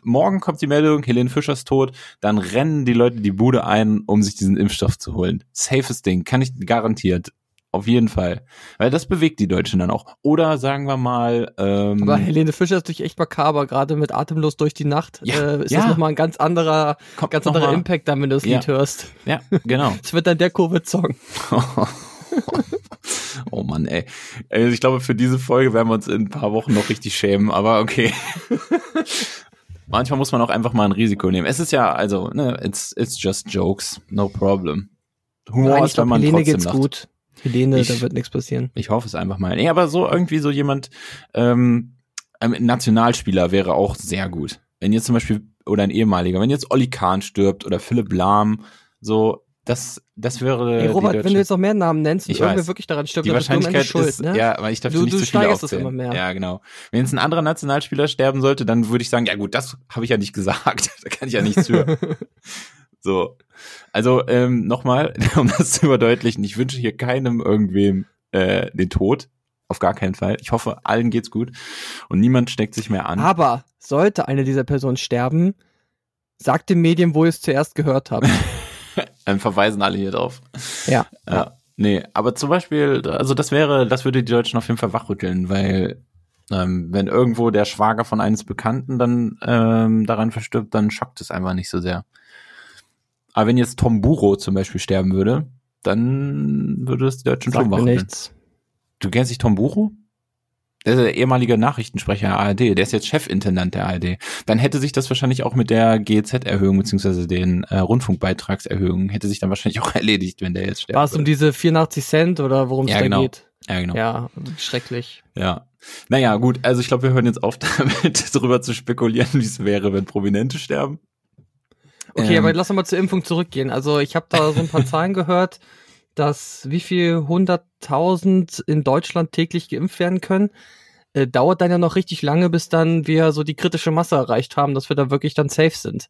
morgen kommt die Meldung, Helene Fischer ist tot, dann rennen die Leute die Bude ein, um sich diesen Impfstoff zu holen. Safes Ding, kann ich garantiert. Auf jeden Fall. Weil das bewegt die Deutschen dann auch. Oder sagen wir mal, ähm, Aber Helene Fischer ist natürlich echt makaber, gerade mit Atemlos durch die Nacht. Ja, äh, ist ja. das nochmal ein ganz anderer, kommt ganz anderer mal- Impact dann, wenn du das Ja. Lied hörst. Ja, genau. Es wird dann der Covid-Song. oh Mann, ey. Also ich glaube, für diese Folge werden wir uns in ein paar Wochen noch richtig schämen, aber okay. Manchmal muss man auch einfach mal ein Risiko nehmen. Es ist ja, also, ne, it's, it's just jokes, no problem. Humor Nein, ist, wenn man Helene trotzdem geht's lacht. gut. Helene, Ich- da wird nichts passieren. Ich hoffe es einfach mal. Nee, aber so irgendwie so jemand, ähm, ein Nationalspieler wäre auch sehr gut. Wenn jetzt zum Beispiel, oder ein ehemaliger, wenn jetzt Olli Kahn stirbt oder Philipp Lahm, so, das, das wäre. Hey Robert, wenn du jetzt noch mehr Namen nennst Ich irgendwer weiß. wirklich daran stirbt, die Wahrscheinlichkeit schuld, ist, ne? ja, aber ich darf Du- nicht du zu viele steigerst es aufzählen. immer mehr. Ja, genau. Wenn jetzt ein anderer Nationalspieler sterben sollte, dann würde ich sagen, ja gut, das habe ich ja nicht gesagt. da kann ich ja nichts für. so. Also, ähm, nochmal, um das zu überdeutlichen, ich wünsche hier keinem irgendwem äh, den Tod. Auf gar keinen Fall. Ich hoffe, allen geht's gut und niemand steckt sich mehr an. Aber sollte eine dieser Personen sterben, sagt den Medien, wo ihr es zuerst gehört habt. Dann verweisen alle hier drauf. ja. Ja. Nee, aber zum Beispiel, also das wäre, das würde die Deutschen auf jeden Fall wachrütteln, weil ähm, wenn irgendwo der Schwager von eines Bekannten dann ähm, daran verstirbt, dann schockt es einfach nicht so sehr. Aber wenn jetzt Tom Buro zum Beispiel sterben würde, dann würde es die Deutschen mir wachrütteln. nichts. Du kennst dich Tom Buro? Der ist der ehemalige Nachrichtensprecher der ARD, der ist jetzt Chefintendant der ARD. Dann hätte sich das wahrscheinlich auch mit der GEZ-Erhöhung beziehungsweise den äh, Rundfunkbeitragserhöhungen hätte sich dann wahrscheinlich auch erledigt, wenn der jetzt sterben War es um diese 84 Cent oder worum es Ja, da genau. geht? Ja, genau. Ja, schrecklich. Ja. Naja, gut, also ich glaube, wir hören jetzt auf damit, darüber zu spekulieren, wie es wäre, wenn Prominente sterben. Okay, Ähm. aber lass uns mal zur Impfung zurückgehen. Also ich habe da so ein paar Zahlen gehört, dass wie viel hunderttausend in Deutschland täglich geimpft werden können. Äh, dauert dann ja noch richtig lange, bis dann wir so die kritische Masse erreicht haben, dass wir da wirklich dann safe sind.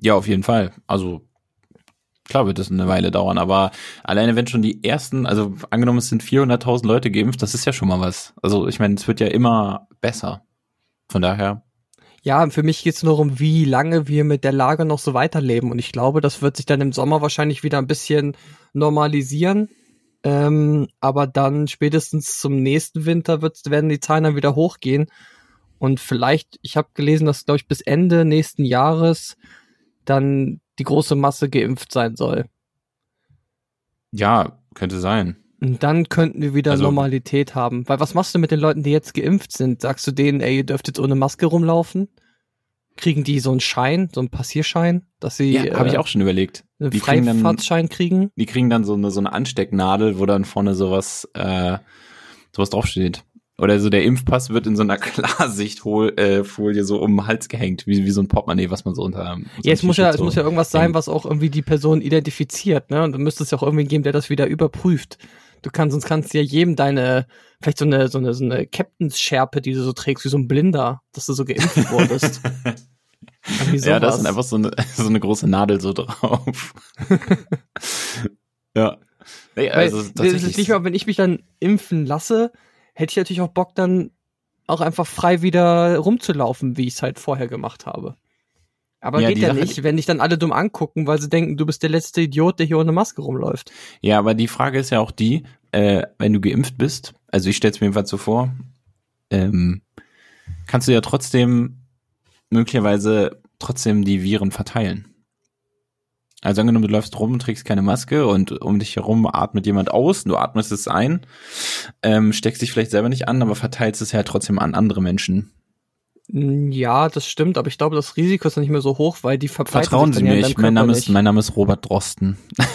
Ja, auf jeden Fall. Also klar wird das eine Weile dauern, aber alleine wenn schon die ersten, also angenommen es sind 400.000 Leute geimpft, das ist ja schon mal was. Also ich meine, es wird ja immer besser. Von daher, Ja, für mich geht's nur um, wie lange wir mit der Lage noch so weiterleben. Und ich glaube, das wird sich dann im Sommer wahrscheinlich wieder ein bisschen normalisieren. Ähm, aber dann spätestens zum nächsten Winter wird, werden die Zahlen dann wieder hochgehen. Und vielleicht, ich habe gelesen, dass, glaube ich, bis Ende nächsten Jahres dann die große Masse geimpft sein soll. ja, könnte sein. Und dann könnten wir wieder Also- Normalität haben. Weil was machst du mit den Leuten, die jetzt geimpft sind? Sagst du denen, ey, ihr dürft jetzt ohne Maske rumlaufen? Kriegen die so einen Schein, so einen Passierschein, dass sie Ja, habe ich äh, auch schon überlegt. einen Die kriegen dann- Freifahrtschein kriegen? Die kriegen dann so eine, so eine Anstecknadel, wo dann vorne sowas, äh, sowas draufsteht. Oder so der Impfpass wird in so einer Klarsichtfolie Folie so um den Hals gehängt, wie, wie so ein Portemonnaie, was man so unter. unter Ja, es muss ja, es so muss ja irgendwas sein, was auch irgendwie die Person identifiziert, ne? Und dann müsste es ja auch irgendwie geben, der das wieder überprüft. Du kannst, sonst kannst du ja jedem deine, vielleicht so eine, so eine, so eine Captain's-Schärpe, die du so trägst, wie so ein Blinder, dass du so geimpft wurdest. Ja, da ist einfach so eine, so eine große Nadel so drauf. ja. Nee, Weil also ist tatsächlich. mal, wenn ich mich dann impfen lasse, hätte ich natürlich auch Bock, dann auch einfach frei wieder rumzulaufen, wie ich es halt vorher gemacht habe. Aber Ja, geht ja Sache- nicht, wenn dich dann alle dumm angucken, weil sie denken, du bist der letzte Idiot, der hier ohne Maske rumläuft. Ja, aber die Frage ist ja auch die, äh, wenn du geimpft bist, also ich stelle es mir jedenfalls so vor, ähm, kannst du ja trotzdem möglicherweise trotzdem die Viren verteilen. Also angenommen, du läufst rum und trägst keine Maske und um dich herum atmet jemand aus, du atmest es ein, ähm, steckst dich vielleicht selber nicht an, aber verteilst es ja trotzdem an andere Menschen. Mm, Ja, das stimmt, aber ich glaube, das Risiko ist nicht mehr so hoch, weil die verbreiten Vertrauen sich Sie ja mir, deinem ich, mein, Name ist, nicht. mein Name ist Robert Drosten.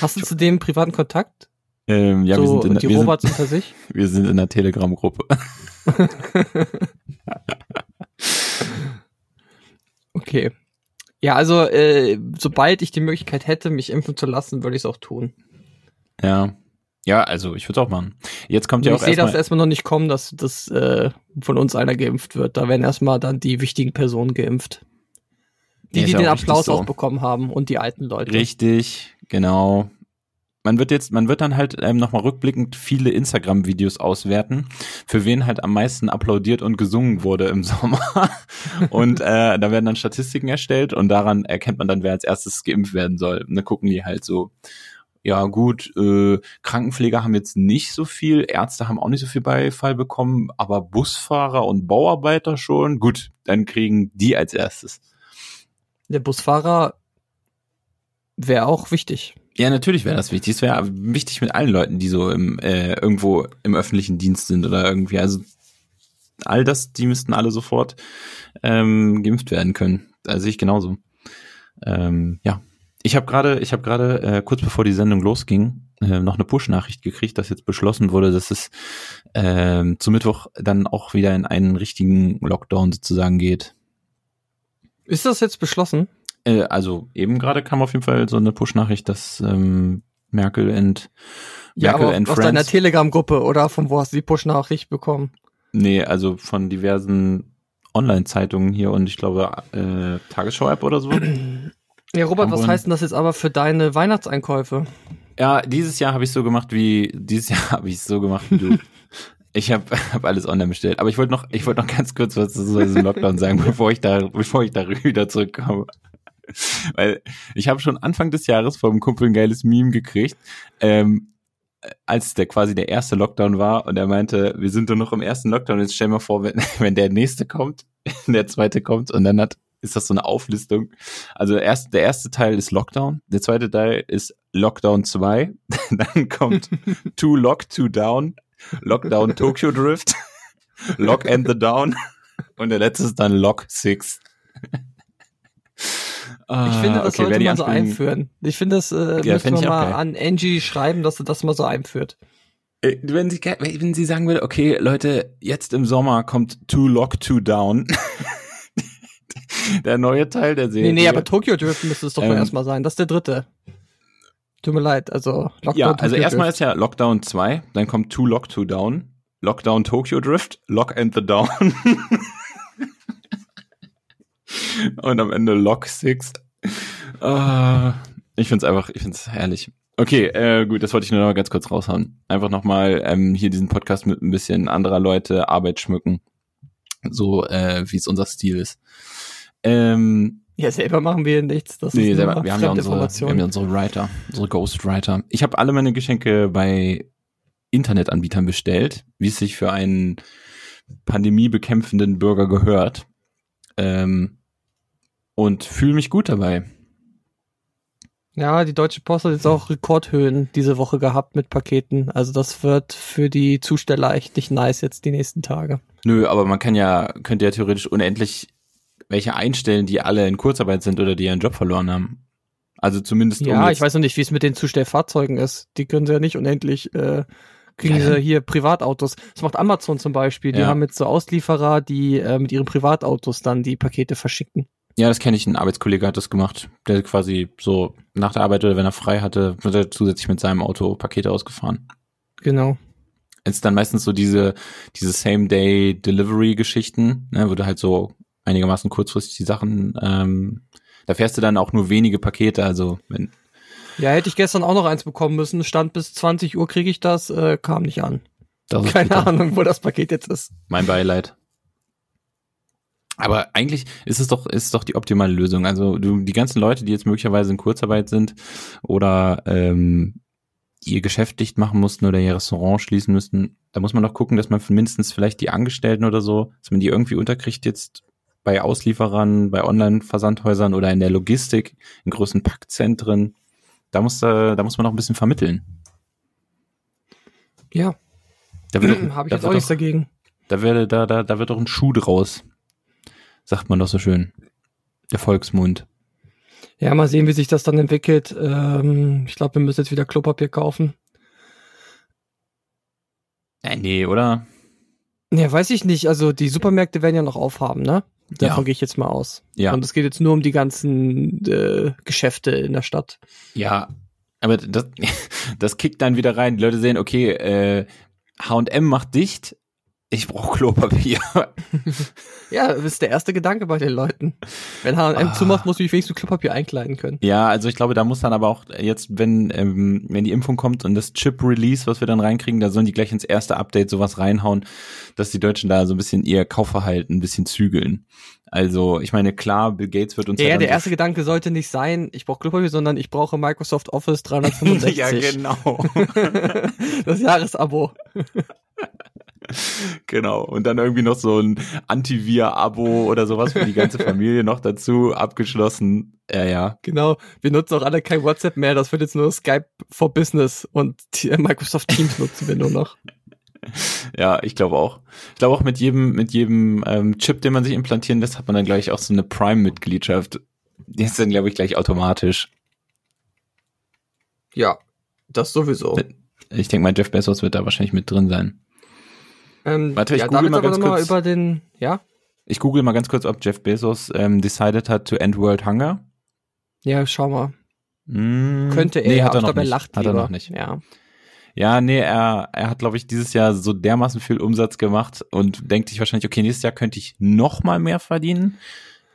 Hast du zu dem privaten Kontakt? Ähm, ja, so, wir sind in, die wir sind, Robots unter sich? wir sind in der Telegram-Gruppe. Okay. Ja, also äh, sobald ich die Möglichkeit hätte, mich impfen zu lassen, würde ich es auch tun. Ja. Ja, also ich würde es auch machen. Jetzt kommt ja ich auch sehe das erstmal. erstmal noch nicht kommen, dass dass äh, von uns einer geimpft wird. Da werden erstmal dann die wichtigen Personen geimpft. Die, ist die ja den Applaus so. auch bekommen haben und die alten Leute. Richtig, genau. Man wird jetzt, man wird dann halt ähm, nochmal rückblickend viele Instagram-Videos auswerten, für wen halt am meisten applaudiert und gesungen wurde im Sommer. und äh, da werden dann Statistiken erstellt und daran erkennt man dann, wer als erstes geimpft werden soll. Und dann gucken die halt so, ja gut, äh, Krankenpfleger haben jetzt nicht so viel, Ärzte haben auch nicht so viel Beifall bekommen, aber Busfahrer und Bauarbeiter schon. Gut, dann kriegen die als erstes. Der Busfahrer wäre auch wichtig. Ja, natürlich wäre das wichtig. Es wäre wichtig mit allen Leuten, die so im, äh, irgendwo im öffentlichen Dienst sind oder irgendwie. Also all das, die müssten alle sofort ähm, geimpft werden können. Also ich genauso. Ähm, ja. Ich habe gerade, ich habe gerade äh, kurz bevor die Sendung losging, äh, noch eine Push-Nachricht gekriegt, dass jetzt beschlossen wurde, dass es ähm, zu Mittwoch dann auch wieder in einen richtigen Lockdown sozusagen geht. Ist das jetzt beschlossen? Äh, also eben gerade kam auf jeden Fall so eine Push-Nachricht, dass ähm, Merkel and Ja, Merkel aber and aus deiner Friends. Telegram-Gruppe oder von wo hast du die Push-Nachricht bekommen? Nee, also von diversen Online-Zeitungen hier und ich glaube äh, Tagesschau-App oder so. Ja, Robert, was heißt denn das jetzt aber für deine Weihnachtseinkäufe? ja, dieses Jahr habe ich so gemacht wie dieses Jahr habe ich so gemacht wie du. Ich habe hab alles online bestellt, aber ich wollte noch ich wollte noch ganz kurz was zu diesem Lockdown sagen, bevor ich da bevor ich da wieder zurückkomme. Weil ich habe schon Anfang des Jahres vom Kumpel ein geiles Meme gekriegt, ähm, als der quasi der erste Lockdown war und er meinte, wir sind doch noch im ersten Lockdown, jetzt stell mal vor, wenn, wenn der nächste kommt, der zweite kommt und dann hat ist das so eine Auflistung. Also der erste, der erste Teil ist Lockdown, der zweite Teil ist Lockdown 2, dann kommt Two Lock, Two Down, Lockdown Tokyo Drift, Lock and the Down und der letzte ist dann Lock 6. Ich finde, das sollte man so einführen. Ich finde, das äh, Ja, ich auch mal an Angie schreiben, dass sie das mal so einführt. Äh, Wenn sie, wenn sie sagen würde, okay, Leute, jetzt im Sommer kommt Two Lock, Two Down. der neue Teil der Serie. Nee, nee, aber Tokyo Drift müsste es doch Ähm, erstmal sein. Das ist der dritte. Tut mir leid, also Lockdown Ja, also Tokyo erstmal Drift. ist ja Lockdown 2, dann kommt Two Lock, Two Down, Lockdown Tokyo Drift, Lock and the Down. Und am Ende Lock 6. Ah, ich find's einfach, ich find's herrlich. Okay, äh, gut, das wollte ich nur noch ganz kurz raushauen. Einfach nochmal ähm, hier diesen Podcast mit ein bisschen anderer Leute Arbeit schmücken. So, äh, wie es unser Stil ist. Ähm, Ja, selber machen wir nichts. Das Nee, selber, wir haben ja unsere, wir haben ja unsere Writer, unsere Ghostwriter. Ich habe alle meine Geschenke bei Internetanbietern bestellt, wie es sich für einen pandemiebekämpfenden Bürger gehört. Ähm, und fühle mich gut dabei. Ja, die Deutsche Post hat jetzt auch Rekordhöhen diese Woche gehabt mit Paketen. Also das wird für die Zusteller echt nicht nice jetzt die nächsten Tage. Nö, aber man kann ja, könnte ja theoretisch unendlich welche einstellen, die alle in Kurzarbeit sind oder die ihren Job verloren haben. Also zumindest um Ja, jetzt- ich weiß noch nicht, wie es mit den Zustellfahrzeugen ist. Die können sie ja nicht unendlich, äh, kriegen Ja, sie hier Privatautos. Das macht Amazon zum Beispiel. Die Ja. haben jetzt so Auslieferer, die äh, mit ihren Privatautos dann die Pakete verschicken. Ja, das kenne ich. Ein Arbeitskollege hat das gemacht. Der quasi so nach der Arbeit oder wenn er frei hatte, wird er zusätzlich mit seinem Auto Pakete ausgefahren. Genau. Es ist dann meistens so diese, diese Same-Day-Delivery-Geschichten, ne, wo du halt so einigermaßen kurzfristig die Sachen, ähm, da fährst du dann auch nur wenige Pakete, also wenn, Ja, hätte ich gestern auch noch eins bekommen müssen. Stand bis 20 Uhr kriege ich das, äh, kam nicht an. Keine bitter. Ahnung, wo das Paket jetzt ist. Mein Beileid. Aber eigentlich ist es doch, ist es doch die optimale Lösung. Also du, die ganzen Leute, die jetzt möglicherweise in Kurzarbeit sind oder ähm, ihr Geschäft dicht machen mussten oder ihr Restaurant schließen müssten, da muss man doch gucken, dass man mindestens vielleicht die Angestellten oder so, dass man die irgendwie unterkriegt jetzt bei Auslieferern, bei Online-Versandhäusern oder in der Logistik, in großen Packzentren. Da muss, da, da muss man noch ein bisschen vermitteln. Ja, Da wird habe ich da jetzt auch nichts dagegen. Da, werde, da, da, da wird doch ein Schuh draus. Sagt man doch so schön. Der Volksmund. Ja, mal sehen, wie sich das dann entwickelt. Ähm, ich glaube, wir müssen jetzt wieder Klopapier kaufen. Äh, nee, oder? Ja, weiß ich nicht. Also die Supermärkte werden ja noch aufhaben, ne? Davon Ja. gehe ich jetzt mal aus. Ja. Und es geht jetzt nur um die ganzen äh, Geschäfte in der Stadt. Ja. Aber das, das kickt dann wieder rein. Die Leute sehen, okay, äh, H&M macht dicht. Ich brauche Klopapier. Ja, das ist der erste Gedanke bei den Leuten. Wenn H&M Ah. zumacht, muss ich wenigstens Klopapier einkleiden können. ja, also ich glaube, da muss dann aber auch jetzt, wenn, ähm, wenn die Impfung kommt und das Chip-Release, was wir dann reinkriegen, da sollen die gleich ins erste Update sowas reinhauen, dass die Deutschen da so ein bisschen ihr Kaufverhalten ein bisschen zügeln. Also, ich meine, klar, Bill Gates wird uns Ja, dann der erste Gedanke sollte nicht sein, ich brauche Klopapier, sondern ich brauche Microsoft Office 365. ja, genau. Das Jahresabo. genau. Und dann irgendwie noch so ein Antivir-Abo oder sowas für die ganze Familie noch dazu abgeschlossen. Ja, ja. Genau. Wir nutzen auch alle kein WhatsApp mehr. Das wird jetzt nur Skype for Business und T- Microsoft Teams nutzen wir nur noch. Ja, ich glaube auch. Ich glaube auch mit jedem, mit jedem ähm, Chip, den man sich implantieren lässt, hat man dann gleich auch so eine Prime-Mitgliedschaft. Die ist dann, glaube ich, gleich automatisch. Ja, das sowieso. Ich denke mal, Jeff Bezos wird da wahrscheinlich mit drin sein. Ähm, Warte, ich ja, google mal ganz noch mal kurz. über den, ja, Ich google mal ganz kurz, ob Jeff Bezos ähm, decided hat to end world hunger. ja, schau mal. Hm, Könnte er, nee, hat er noch nicht. lacht Hat er noch nicht. Ja. Ja, nee, er, er hat, glaube ich, dieses Jahr so dermaßen viel Umsatz gemacht und denkt sich wahrscheinlich, okay, nächstes Jahr könnte ich noch mal mehr verdienen.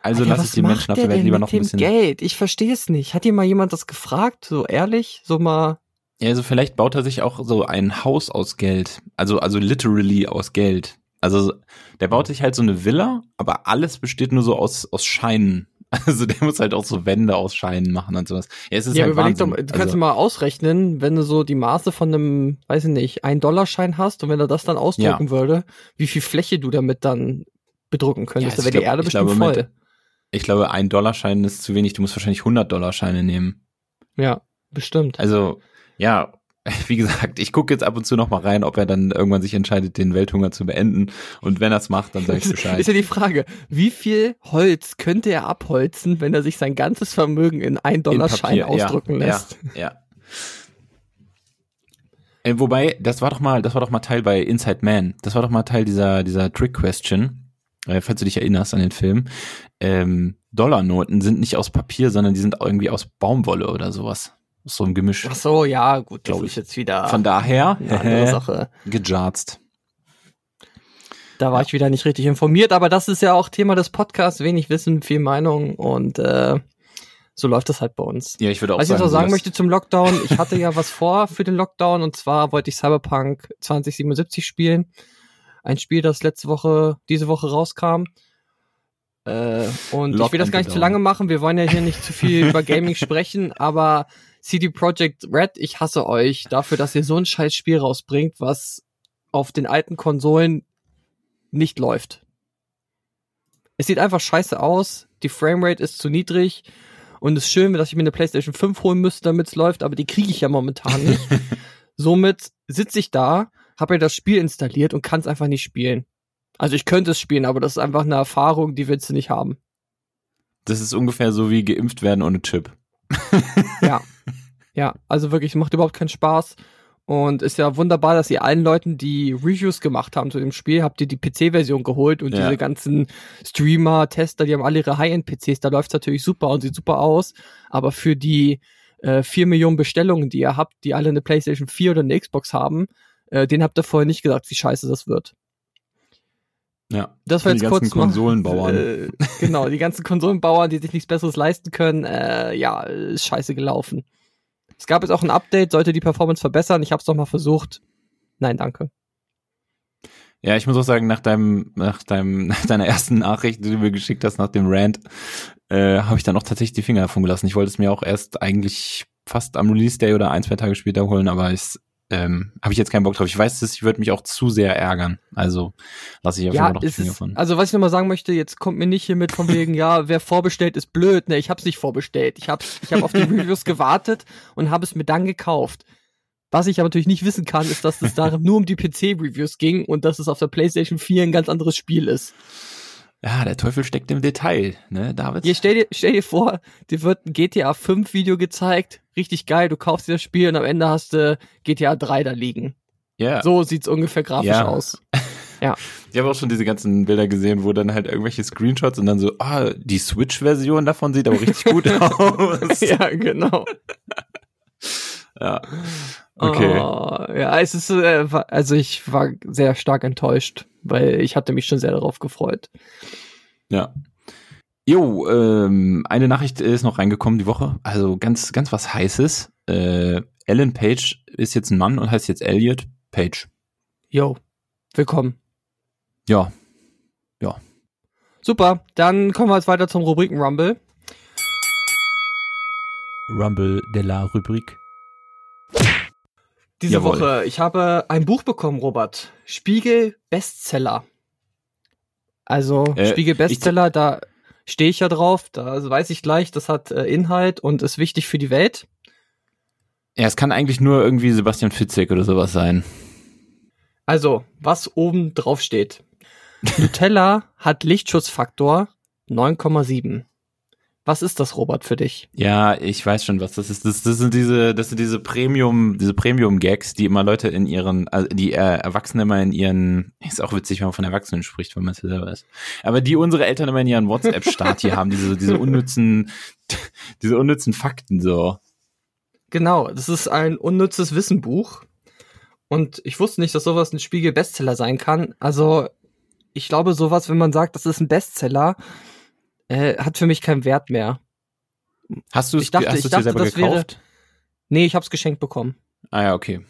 Also Alter, lasse was ich die Menschen auf der Welt lieber noch ein dem bisschen. Geld? Ich verstehe es nicht. Hat dir mal jemand das gefragt? So ehrlich? So mal. Ja, also vielleicht baut er sich auch so ein Haus aus Geld. Also, also literally aus Geld. Also der baut sich halt so eine Villa, aber alles besteht nur so aus, aus Scheinen. Also der muss halt auch so Wände aus Scheinen machen und sowas. Ja, es ist ja, halt überleg doch, Wahnsinn. du kannst also, mal ausrechnen, wenn du so die Maße von einem, weiß ich nicht, ein Dollarschein hast und wenn er das dann ausdrucken würde, wie viel Fläche du damit dann bedrucken könntest. Ja, da wäre die glaub- Erde bestimmt glaube, voll. mit- ich glaube, ein Dollarschein ist zu wenig. Du musst wahrscheinlich 100 Dollarscheine nehmen. Ja, bestimmt. Also, ja, wie gesagt, ich gucke jetzt ab und zu noch mal rein, ob er dann irgendwann sich entscheidet, den Welthunger zu beenden. Und wenn er es macht, dann sage ich ist Bescheid. ja die Frage, wie viel Holz könnte er abholzen, wenn er sich sein ganzes Vermögen in ein Dollar Schein Papier, ja, ausdrücken lässt? Ja, ja. Äh, wobei, das war doch mal, das war doch mal Teil bei Inside Man. Das war doch mal Teil dieser, dieser Trick Question. Äh, falls du dich erinnerst an den Film. Ähm, Dollarnoten sind nicht aus Papier, sondern die sind irgendwie aus Baumwolle oder sowas. So ein Gemisch. Ach so, ja, gut, Glaub das ich. jetzt wieder Von daher, eine andere Sache. gejarzt. Da war ich wieder nicht richtig informiert, aber das ist ja auch Thema des Podcasts, wenig Wissen, viel Meinung und äh, so läuft das halt bei uns. Ja, ich würde auch Was ich sagen, jetzt noch sagen möchte zum Lockdown, ich hatte ja was vor für den Lockdown und zwar wollte ich Cyberpunk 2077 spielen. Ein Spiel, das letzte Woche, diese Woche rauskam. Äh, und Lock ich will das gar nicht zu lange machen. Wir wollen ja hier nicht zu viel über Gaming sprechen, aber CD Projekt Red, ich hasse euch dafür, dass ihr so ein scheiß Spiel rausbringt, was auf den alten Konsolen nicht läuft. Es sieht einfach scheiße aus, die Framerate ist zu niedrig und es ist schön, dass ich mir eine PlayStation 5 holen müsste, damit es läuft, aber die kriege ich ja momentan nicht. Somit sitze ich da, habe mir das Spiel installiert und kann es einfach nicht spielen. Also ich könnte es spielen, aber das ist einfach eine Erfahrung, die willst du nicht haben. Das ist ungefähr so wie geimpft werden ohne Chip. Ja. Ja, also wirklich, macht überhaupt keinen Spaß. Und ist ja wunderbar, dass ihr allen Leuten, die Reviews gemacht haben zu dem Spiel, habt ihr die PC-Version geholt und Ja. diese ganzen Streamer, Tester, die haben alle ihre High-End-PCs, da läuft's natürlich super und sieht super aus. Aber für die äh, 4 Millionen Bestellungen, die ihr habt, die alle eine PlayStation 4 oder eine Xbox haben, äh, den habt ihr vorher nicht gesagt, wie scheiße das wird. Ja. Das war Die jetzt ganzen kurz Konsolenbauern. Äh, genau, die ganzen Konsolenbauern, die sich nichts Besseres leisten können, äh, ja, ist scheiße gelaufen. Es gab jetzt auch ein Update, sollte die Performance verbessern. Ich habe es noch mal versucht. Nein, danke. Ja, ich muss auch sagen, nach deinem, nach deinem, nach deiner ersten Nachricht, die du mir geschickt hast, nach dem Rant, äh, habe ich dann auch tatsächlich die Finger davon gelassen. Ich wollte es mir auch erst eigentlich fast am Release Day oder ein, zwei Tage später holen, aber ich ähm, habe ich jetzt keinen Bock drauf. Ich weiß, das würde mich auch zu sehr ärgern. Also lasse ich auf jeden Ja, Fall noch die Finger von. also was ich nochmal sagen möchte, jetzt kommt mir nicht hier mit von wegen, ja, wer vorbestellt ist blöd. Ne, ich hab's nicht vorbestellt. Ich hab's, ich habe auf die Reviews gewartet und habe es mir dann gekauft. Was ich aber natürlich nicht wissen kann, ist, dass es da nur um die PC-Reviews ging und dass es auf der PlayStation 4 ein ganz anderes Spiel ist. Ja, der Teufel steckt im Detail, ne, David? Hier, stell dir, stell dir vor, dir wird ein GTA 5 Video gezeigt, richtig geil, du kaufst dir das Spiel und am Ende hast du GTA 3 da liegen. ja. So sieht's ungefähr grafisch Ja. aus. Ich habe auch schon diese ganzen Bilder gesehen, wo dann halt irgendwelche Screenshots und dann so, ah, die Switch-Version davon sieht aber richtig gut aus. ja, genau. ja. Okay. Oh, ja, es ist, äh, also ich war sehr stark enttäuscht, weil ich hatte mich schon sehr darauf gefreut. Ja. Jo, ähm, eine Nachricht ist noch reingekommen die Woche. Also ganz, ganz was Heißes. Äh, Ellen Page ist jetzt ein Mann und heißt jetzt Elliot Page. Yo, willkommen. Ja, Super, dann kommen wir jetzt weiter zum Rubriken Rumble. Rumble de la Rubrik. Diese Jawohl. Woche, ich habe ein Buch bekommen, Robert. Spiegel Bestseller. Also Äh, Spiegel Bestseller, da stehe ich ja drauf, da weiß ich gleich, das hat äh, Inhalt und ist wichtig für die Welt. Ja, es kann eigentlich nur irgendwie Sebastian Fitzek oder sowas sein. Also, was oben drauf steht. Nutella hat Lichtschutzfaktor 9,7. Was ist das, Robert, für dich? Ja, ich weiß schon, was das ist. Das, das sind diese, das sind diese Premium, diese Premium-Gags, die immer Leute in ihren, also die äh, Erwachsene immer in ihren, ist auch witzig, wenn man von Erwachsenen spricht, wenn man es selber ist. Aber die unsere Eltern immer in ihren WhatsApp-Start hier haben, diese, diese unnützen, diese unnützen Fakten so. Genau, das ist ein unnützes Wissenbuch. Und ich wusste nicht, dass sowas ein Spiegel-Bestseller sein kann. Also, ich glaube, sowas, wenn man sagt, das ist ein Bestseller, äh, hat für mich keinen Wert mehr. Hast du es Ich dachte- hast ich du's dachte, dir selber das wäre- gekauft? Nee, ich hab's geschenkt bekommen. Ah ja, okay.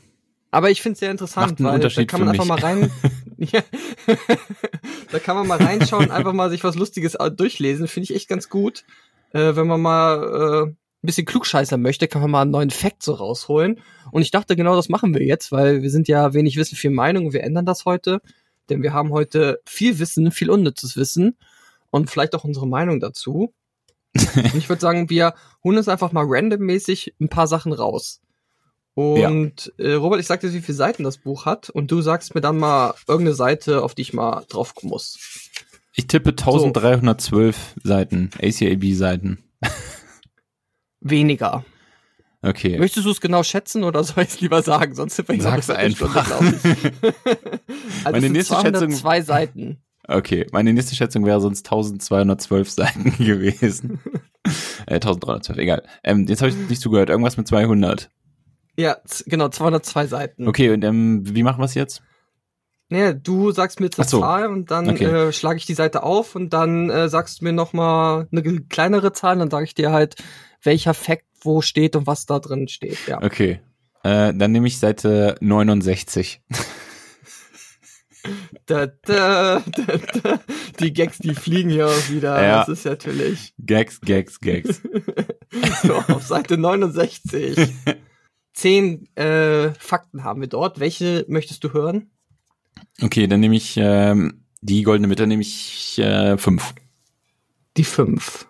Aber ich find's sehr interessant, weil da kann man einfach mal rein. da kann man mal reinschauen, einfach mal sich was Lustiges äh, durchlesen. Finde ich echt ganz gut. Äh, wenn man mal äh, ein bisschen klugscheißer möchte, kann man mal einen neuen Fact so rausholen. Und ich dachte, genau das machen wir jetzt, weil wir sind ja wenig Wissen, viel Meinung und wir ändern das heute. Denn wir haben heute viel Wissen, viel unnützes Wissen und vielleicht auch unsere Meinung dazu. und ich würde sagen, wir holen uns einfach mal randommäßig ein paar Sachen raus. Und äh, Robert, ich sag dir, wie viele Seiten das Buch hat und du sagst mir dann mal irgendeine Seite, auf die ich mal drauf muss. Ich tippe 1312 Seiten, ACAB-Seiten. Weniger. Okay. Möchtest du es genau schätzen oder soll ich es lieber sagen? Sonst sind wir hier Sag's Stunde, einfach. glaub ich. also Meine nächste Schätzung- 202 Seiten. Okay, meine nächste Schätzung wäre sonst 1212 Seiten gewesen. äh, 1312, egal. Ähm, jetzt habe ich nicht zugehört. Irgendwas mit 200. Ja, genau, 202 Seiten. Okay, und ähm, wie machen wir es jetzt? Ja, du sagst mir jetzt eine so. Zahl und dann Okay. äh, schlage ich die Seite auf und dann äh, sagst du mir noch mal eine kleinere Zahl und dann sage ich dir halt, welcher Fact wo steht und was da drin steht. Ja. Okay. Äh, dann nehme ich Seite 69. Da, da, da. Die Gags, die fliegen hier auch wieder. Ja. Das ist natürlich Gags, Gags, Gags. so auf Seite 69. Zehn äh, Fakten haben wir dort. Welche möchtest du hören? Okay, dann nehme ich ähm, die goldene Mitte, nehme ich äh, fünf. Die fünf.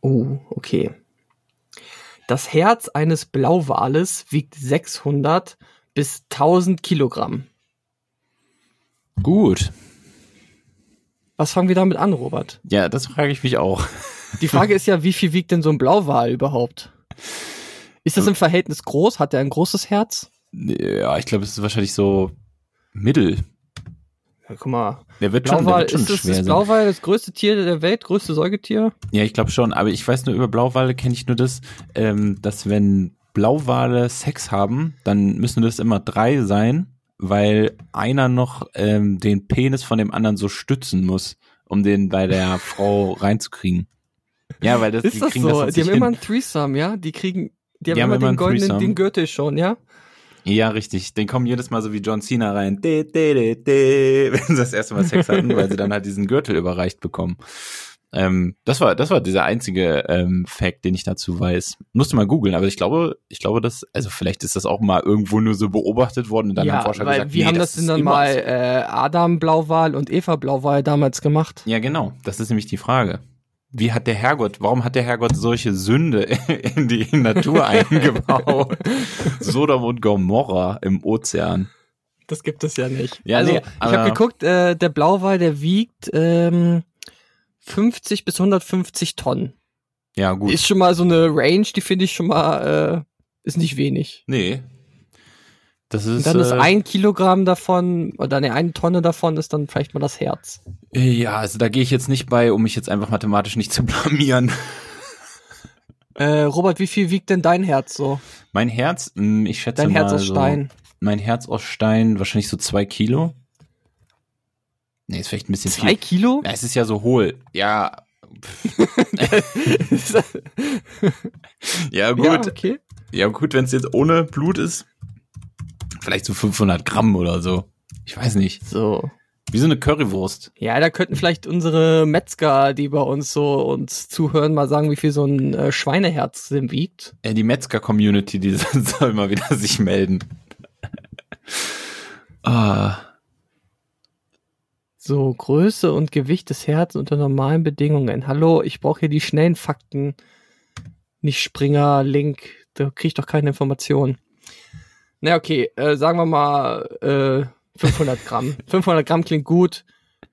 Oh, okay. Das Herz eines Blauwales wiegt 600 bis 1000 Kilogramm. Gut. Was fangen wir damit an, Robert? Ja, das frage ich mich auch. Die Frage ist ja, wie viel wiegt denn so ein Blauwal überhaupt? Ist das im Verhältnis groß? Hat er ein großes Herz? Ja, ich glaube, es ist wahrscheinlich so mittel. Ja, guck mal. Der wird schon, der Blauwal, wird schon ist das, schwer ist. Blauwal das größte Tier der Welt, größte Säugetier? Ja, ich glaube schon, aber ich weiß nur über Blauwale kenne ich nur das, ähm, dass wenn Blauwale Sex haben, dann müssen das immer drei sein, weil einer noch ähm, den Penis von dem anderen so stützen muss, um den bei der Frau reinzukriegen. Ja, weil das, die Ist das kriegen so? das die haben nicht immer hin. ein Threesome, ja? Die kriegen Die haben Die haben immer immer den goldenen, den Gürtel schon, ja? Ja, richtig. Den kommen jedes Mal so wie John Cena rein, de, de, de, de, wenn sie das erste Mal Sex hatten, weil sie dann halt diesen Gürtel überreicht bekommen. Ähm, das war, das war dieser einzige ähm, Fact, den ich dazu weiß. Musste mal googeln, aber ich glaube, ich glaube, dass, also vielleicht ist das auch mal irgendwo nur so beobachtet worden und dann haben ja, Forscher weil gesagt, wie nee, haben das, ist denn dann mal äh, Adam Blauwal und Eva Blauwal damals gemacht? Ja, genau. Das ist nämlich die Frage. Wie hat der Herrgott, warum hat der Herrgott solche Sünde in die Natur eingebaut? Sodom und Gomorra im Ozean. Das gibt es ja nicht. Ja, also, nee, ich habe geguckt, äh, der Blauwal, der wiegt ähm, 50 bis 150 Tonnen. Ja, gut. Ist schon mal so eine Range, die finde ich schon mal, äh, ist nicht wenig. nee. Das ist, Und dann ist äh, ein Kilogramm davon, oder ne, eine Tonne davon ist dann vielleicht mal das Herz. Ja, also da gehe ich jetzt nicht bei, um mich jetzt einfach mathematisch nicht zu blamieren. Äh, Robert, wie viel wiegt denn dein Herz so? Mein Herz, mh, ich schätze Dein mal Herz aus so, Stein. Mein Herz aus Stein, wahrscheinlich so zwei Kilo. Nee, ist vielleicht ein bisschen Zwei viel. Kilo? Ja, es ist ja so hohl. Ja, ja gut. Ja, okay. Ja, gut, wenn es jetzt ohne Blut ist. Vielleicht so 500 Gramm oder so. Ich weiß nicht. So. Wie so eine Currywurst. Ja, da könnten vielleicht unsere Metzger, die bei uns so uns zuhören, mal sagen, wie viel so ein äh, Schweineherz denn wiegt. Ja, die Metzger-Community, die soll mal wieder sich melden. ah, So, Größe und Gewicht des Herzens unter normalen Bedingungen. Hallo, ich brauche hier die schnellen Fakten. Nicht Springer, Link, da krieg ich doch keine Informationen. Na okay, äh, sagen wir mal äh, 500 Gramm. 500 Gramm klingt gut,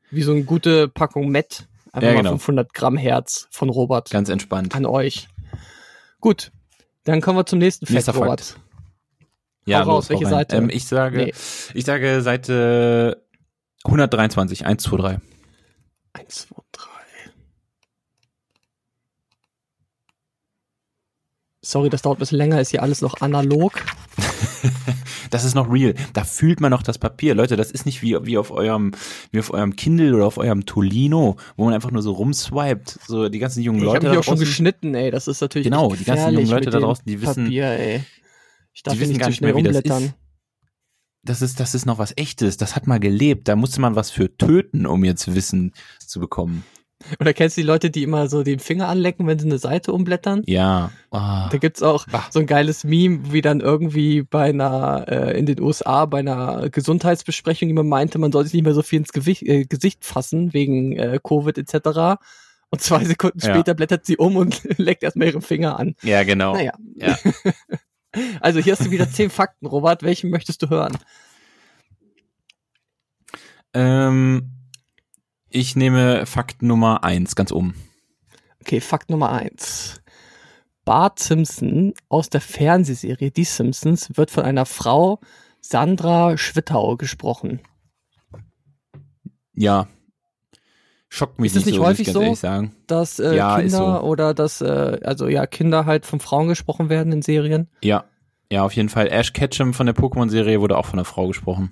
wie so eine gute Packung Met. Einfach Ja, mal genau. 500 Gramm Herz von Robert ganz entspannt. an euch. Gut, dann kommen wir zum nächsten Fact, Nächster Robert. Fakt. Ja, Hau raus, los, welche. Seite? Ähm, ich sage, Nee. ich sage Seite 123, 1, 2, 3. 1, 2, 3. Sorry, das dauert ein bisschen länger, ist hier alles noch analog. Das ist noch real. Da fühlt man noch das Papier. Leute, das ist nicht wie, wie auf eurem, wie auf eurem Kindle oder auf eurem Tolino, wo man einfach nur so rumswiped. So die ganzen jungen Ich habe Leute. mich da auch schon geschnitten, ey. Das ist natürlich Genau, die ganzen jungen Leute da draußen, die wissen- Papier, ey. Ich darf die wissen nicht gar zu nicht schnell mehr, wie das ist. Das ist, das ist noch was echtes. Das hat mal gelebt. Da musste man was für töten, um jetzt Wissen zu bekommen. Oder kennst du die Leute, die immer so den Finger anlecken, wenn sie eine Seite umblättern? Ja. Ah. Da gibt's auch so ein geiles Meme, wie dann irgendwie bei einer, äh, in den USA, bei einer Gesundheitsbesprechung jemand meinte, man soll sich nicht mehr so viel ins Gewicht, äh, Gesicht fassen, wegen äh, Covid etc. Und zwei Sekunden Ja. später blättert sie um und leckt erstmal ihre Finger an. Ja, genau. Naja. Ja. Also hier hast du wieder zehn Fakten, Robert. Welchen möchtest du hören? Ähm, ich nehme Fakt Nummer eins ganz oben. Okay, Fakt Nummer eins. Bart Simpson aus der Fernsehserie Die Simpsons wird von einer Frau, Sandra Schwittau, gesprochen. Ja. Schockt mich Ist nicht, nicht so, häufig ich ganz so? ehrlich sagen. Dass äh, Ja, Kinder so. oder dass, äh, also ja, Kinder halt von Frauen gesprochen werden in Serien. Ja. Ja, auf jeden Fall. Ash Ketchum von der Pokémon-Serie wurde auch von einer Frau gesprochen.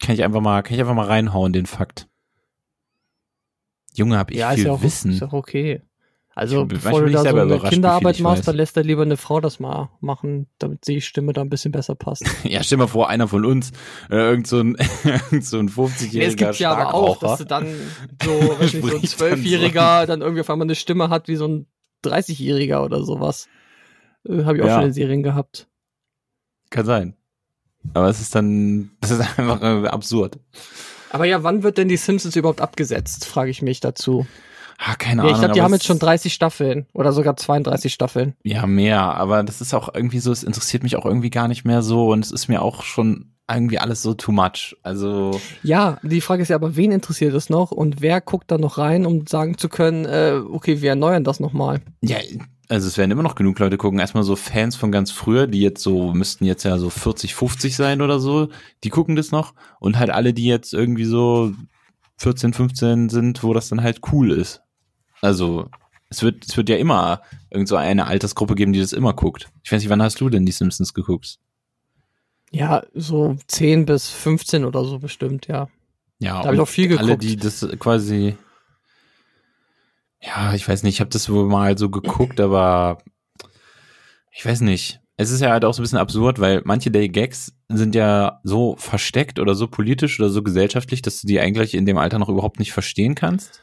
Kann ich einfach mal, kann ich einfach mal reinhauen, den Fakt. Junge, hab ich ja, viel ja auch, Wissen. ist auch okay. Also Ich bevor du da so eine Kinderarbeit machst, dann lässt er lieber eine Frau das mal machen, damit die Stimme da ein bisschen besser passt. Ja, stell mal vor, einer von uns, äh, irgend so ein, so ein 50-jähriger Nee, es gibt ja aber auch, dass du dann so, weiß nicht, so ein Spricht dann. Zwölfjähriger dann irgendwie auf einmal eine Stimme hat wie so ein 30-Jähriger oder sowas. Äh, Habe ich auch Ja. schon in Serien gehabt. Kann sein. Aber es ist dann, das ist einfach äh, absurd. Aber ja, wann wird denn die Simpsons überhaupt abgesetzt, frage ich mich dazu. Ah, keine Ja, ich Ahnung. glaube, die haben jetzt schon 30 Staffeln oder sogar 32 Staffeln. Ja, mehr, aber das ist auch irgendwie so, es interessiert mich auch irgendwie gar nicht mehr so und es ist mir auch schon irgendwie alles so too much. Also, Ja, die Frage ist ja aber, wen interessiert es noch und wer guckt da noch rein, um sagen zu können, äh, okay, wir erneuern das nochmal. ja, also es werden immer noch genug Leute gucken. Erstmal so Fans von ganz früher, die jetzt so, müssten jetzt ja so 40, 50 sein oder so, die gucken das noch. Und halt alle, die jetzt irgendwie so 14, 15 sind, wo das dann halt cool ist. Also, es wird, es wird ja immer irgend so eine Altersgruppe geben, die das immer guckt. Ich weiß nicht, wann hast du denn die Simpsons geguckt? Ja, so 10 bis 15 oder so bestimmt, ja. Ja, Da hab ich auch viel Alle, geguckt. die das quasi, ja, ich weiß nicht, ich habe das wohl mal so geguckt, aber Ich weiß nicht. Es ist ja halt auch so ein bisschen absurd, weil manche der Gags sind ja so versteckt oder so politisch oder so gesellschaftlich, dass du die eigentlich in dem Alter noch überhaupt nicht verstehen kannst.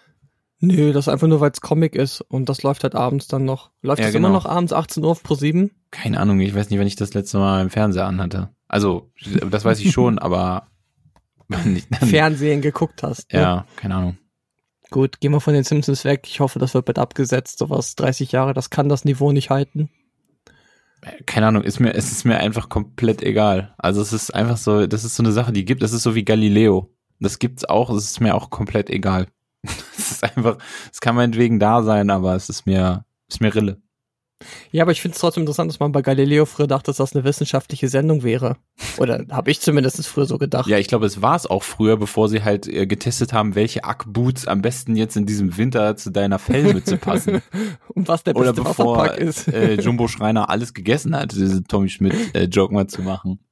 Nö, das ist einfach nur, weil es Comic ist und das läuft halt abends dann noch. Läuft Ja, das genau. immer noch abends 18 Uhr auf Pro 7? Keine Ahnung, ich weiß nicht, wenn ich das letzte Mal im Fernseher anhatte. Also, das weiß ich schon, aber nicht, Fernsehen geguckt hast. Ne? Ja, keine Ahnung. Gut, gehen wir von den Simpsons weg. Ich hoffe, das wird bald abgesetzt. Sowas 30 Jahre, das kann das Niveau nicht halten. Keine Ahnung, ist mir, es ist mir einfach komplett egal. Also es ist einfach so, das ist so eine Sache, die gibt, das ist so wie Galileo. Das gibt's auch, es ist mir auch komplett egal. Es ist einfach, es kann meinetwegen da sein, aber es ist mir, ist mir Rille. Ja, aber ich finde es trotzdem interessant, dass man bei Galileo früher dachte, dass das eine wissenschaftliche Sendung wäre. Oder habe ich zumindest früher so gedacht. Ja, ich glaube, es war es auch früher, bevor sie halt äh, getestet haben, welche Ackboots am besten jetzt in diesem Winter zu deiner Fellmütze passen. Und was der Oder beste bevor Wasserpark ist. äh, Jumbo Schreiner alles gegessen hat, diese Tommy Schmidt äh, mal zu machen.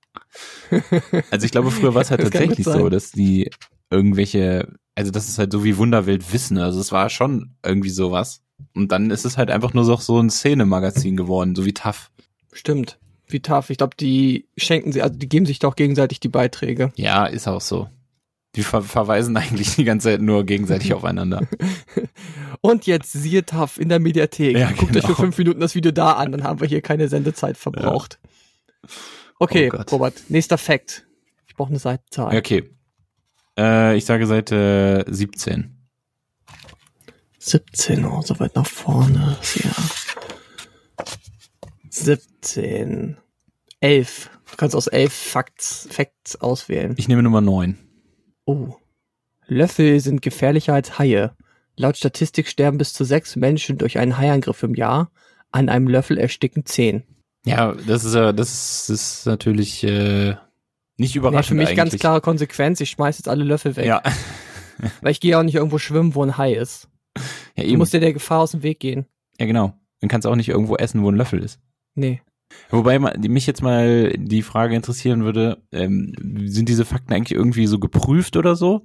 Also ich glaube, früher war es halt Das tatsächlich so, dass die irgendwelche, also das ist halt so wie Wunderwelt Wissen, also es war schon irgendwie sowas. Und dann ist es halt einfach nur so, so ein Szenemagazin geworden, so wie TAF. Stimmt. Wie tough. Ich glaube, die schenken sie, also die geben sich doch gegenseitig die Beiträge. Ja, ist auch so. Die ver verweisen eigentlich die ganze Zeit nur gegenseitig aufeinander. Und jetzt siehe tough in der Mediathek. Ja, Guckt euch genau. für fünf Minuten das Video da an, dann haben wir hier keine Sendezeit verbraucht. Okay, Oh. Robert, nächster Fact. Ich brauche eine Seitenzahl. Okay. Äh, ich sage Seite 17. 17, oh, so weit nach vorne. Ja. 17. 11. Du kannst aus 11 Facts, Facts auswählen. Ich nehme Nummer 9. Oh. Löffel sind gefährlicher als Haie. Laut Statistik sterben bis zu sechs Menschen durch einen Haiangriff im Jahr. An einem Löffel ersticken zehn. Ja, das ist ja, das ist natürlich äh, nicht überraschend für mich ganz eigentlich. klare Konsequenz. Ich schmeiß jetzt alle Löffel weg. Ja. Weil ich gehe auch nicht irgendwo schwimmen, wo ein Hai ist. ja, Du eben. musst dir der Gefahr aus dem Weg gehen. ja, genau. Dann kannst du auch nicht irgendwo essen, wo ein Löffel ist. Nee. Wobei mich jetzt mal die Frage interessieren würde, ähm, sind diese Fakten eigentlich irgendwie so geprüft oder so?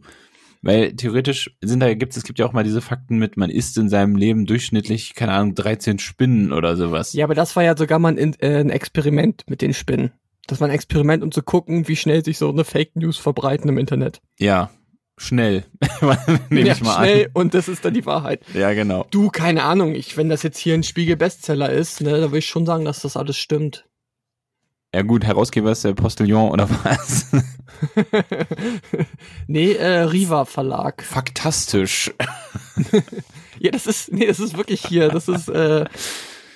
Weil theoretisch sind da gibt's es gibt ja auch mal diese Fakten mit man isst in seinem Leben durchschnittlich keine Ahnung 13 Spinnen oder sowas. Ja, aber das war ja sogar mal ein, äh, ein Experiment mit den Spinnen. Das war ein Experiment, um zu gucken, wie schnell sich so eine Fake News verbreiten im Internet. Ja, schnell. Nehme ja, ich mal schnell und das ist dann die Wahrheit. an. Ja, genau. Du, keine Ahnung, ich, wenn das jetzt hier ein Spiegel-Bestseller ist, ne, da will ich schon sagen, dass das alles stimmt. Ja gut, Herausgeber ist der Postillon oder was? nee, äh, Riva Verlag. Faktastisch. Ja, das ist, nee, das ist wirklich hier, das ist äh,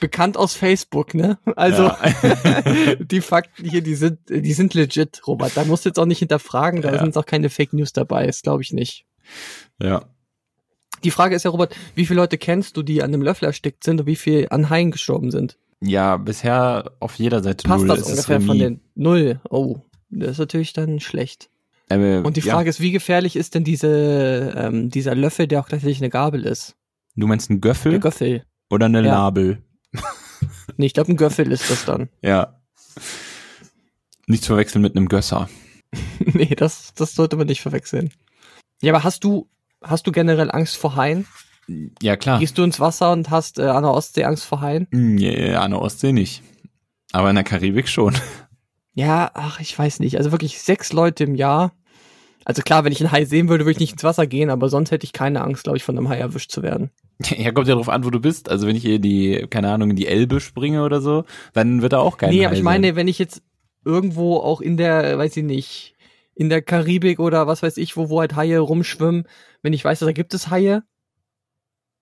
bekannt aus Facebook, ne? Also Ja. die Fakten hier, die sind, die sind legit, Robert. Da musst du jetzt auch nicht hinterfragen, da Ja. sind auch keine Fake News dabei, das glaube ich nicht. ja. Die Frage ist ja, Robert, wie viele Leute kennst du, die an einem Löffel erstickt sind und wie viele an Haien gestorben sind? Ja, bisher auf jeder Seite Passt null. das Es ist ungefähr von den Null? Oh, das ist natürlich dann schlecht. Äh, Und die ja, Frage ist, wie gefährlich ist denn diese, ähm, dieser Löffel, der auch gleichzeitig eine Gabel ist? Du meinst einen Göffel Göffel. oder eine Ja. Label? Nee, ich glaube, ein Göffel ist das dann. Ja. Nicht zu verwechseln mit einem Gösser. nee, das, das sollte man nicht verwechseln. Ja, aber hast du, hast du generell Angst vor Haien? Ja, klar. Gehst du ins Wasser und hast äh, an der Ostsee Angst vor Haien? Hm, Ja, an der Ostsee nicht. Aber in der Karibik schon. Ja, ach, ich weiß nicht. Also wirklich sechs Leute im Jahr. Also klar, wenn ich einen Hai sehen würde, würde ich nicht ins Wasser gehen, aber sonst hätte ich keine Angst, glaube ich, von einem Hai erwischt zu werden. Ja, kommt ja drauf an, wo du bist. Also wenn ich hier die, keine Ahnung, in die Elbe springe oder so, dann wird da auch kein nee, Hai aber ich sein. meine, wenn ich jetzt irgendwo auch in der, weiß ich nicht, in der Karibik oder was weiß ich, wo, wo halt Haie rumschwimmen, wenn ich weiß, da gibt es Haie,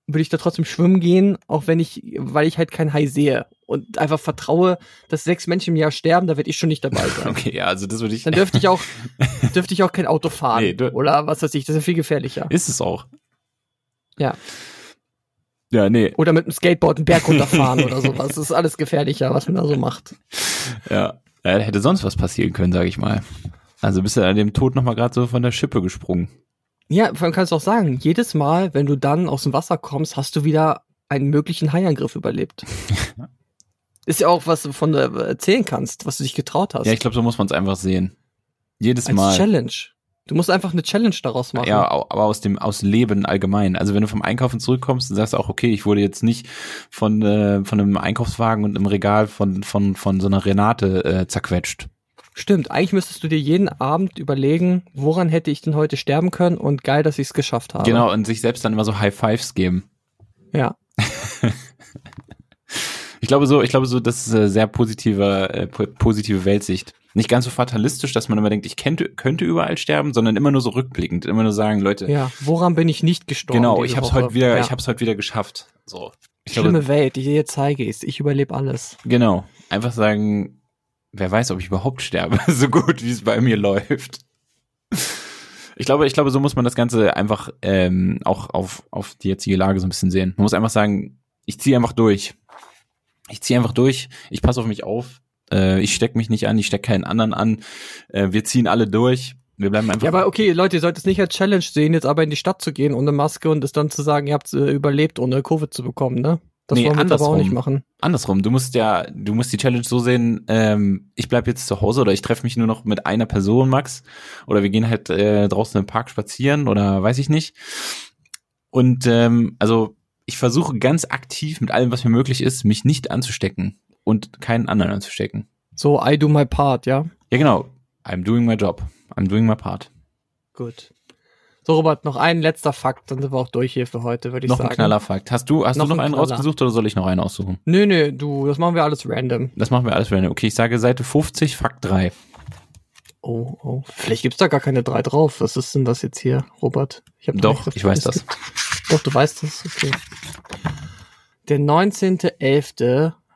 würde ich da trotzdem schwimmen gehen, auch wenn ich, weil ich halt kein Hai sehe und einfach vertraue, dass sechs Menschen im Jahr sterben, da werde ich schon nicht dabei sein. Okay, ja, also das würde ich. Dann dürfte ich auch, dürfte ich auch kein Auto fahren Nee, oder was weiß ich, das ist ja viel gefährlicher. Ist es auch. Ja. Ja, nee. Oder mit dem Skateboard einen Berg runterfahren oder sowas. Das ist alles gefährlicher, was man da so macht. Ja. ja hätte sonst was passieren können, sage ich mal. Also bist du an dem Tod nochmal gerade so von der Schippe gesprungen. Ja, vor allem kannst du auch sagen, jedes Mal, wenn du dann aus dem Wasser kommst, hast du wieder einen möglichen Haiangriff überlebt. Ist ja auch, was du von der erzählen kannst, was du dich getraut hast. Ja, ich glaube, so muss man es einfach sehen. Jedes Als Mal. Challenge. Du musst einfach eine Challenge daraus machen. Ja, aber aus dem aus Leben allgemein. Also wenn du vom Einkaufen zurückkommst und sagst auch, okay, ich wurde jetzt nicht von äh, von einem Einkaufswagen und einem Regal von von von so einer Renate äh, zerquetscht. Stimmt, eigentlich müsstest du dir jeden Abend überlegen, woran hätte ich denn heute sterben können und geil, dass ich es geschafft habe. Genau und sich selbst dann immer so High Fives geben. Ja. Ich glaube so, ich glaube so, das ist eine sehr positive äh, po- positive Weltsicht. Nicht ganz so fatalistisch, dass man immer denkt, ich könnte könnte überall sterben, sondern immer nur so rückblickend, immer nur sagen, Leute, Ja, woran bin ich nicht gestorben? genau, ich hab's Woche? heute wieder, ja. ich hab's heute wieder geschafft. So. Ich glaube, Schlimme Welt, die dir zeige ich, ich überlebe alles. Genau. Einfach sagen, wer weiß, ob ich überhaupt sterbe, so gut wie es bei mir läuft. Ich glaube, ich glaube, so muss man das Ganze einfach ähm, auch auf, auf die jetzige Lage so ein bisschen sehen. Man muss einfach sagen, ich ziehe einfach durch. Ich ziehe einfach durch, ich passe auf mich auf, äh, ich steck mich nicht an, ich steck keinen anderen an. Äh, wir ziehen alle durch. Wir bleiben einfach. Ja, aber okay, Leute, ihr sollt es nicht als Challenge sehen, jetzt aber in die Stadt zu gehen ohne Maske und es dann zu sagen, ihr habt äh, überlebt, ohne Covid zu bekommen, ne? Das Nee, wollen wir jetzt aber auch andersrum. nicht machen. andersrum. Du musst ja, du musst die Challenge so sehen, ähm, ich bleib jetzt zu Hause oder ich treffe mich nur noch mit einer Person, Max. Oder wir gehen halt äh, draußen im Park spazieren oder weiß ich nicht. Und ähm, also ich versuche ganz aktiv mit allem, was mir möglich ist, mich nicht anzustecken und keinen anderen anzustecken. So, I do my part, ja? Ja, genau. I'm doing my job. I'm doing my part. Gut. So, Robert, noch ein letzter Fakt, dann sind wir auch durch hier für heute, würde ich noch sagen. ein Knallerfakt. Hast du, hast Noch du noch ein einen Knaller. rausgesucht oder soll ich noch einen aussuchen? Nö, nö, du, das machen wir alles random. Das machen wir alles random. Okay, ich sage Seite 50, Fakt 3. Oh, oh. Vielleicht gibt's da gar keine drei drauf. Was ist denn das jetzt hier, Robert? Ich Doch, ich weiß es das. gibt- Doch, du weißt das? Okay. Der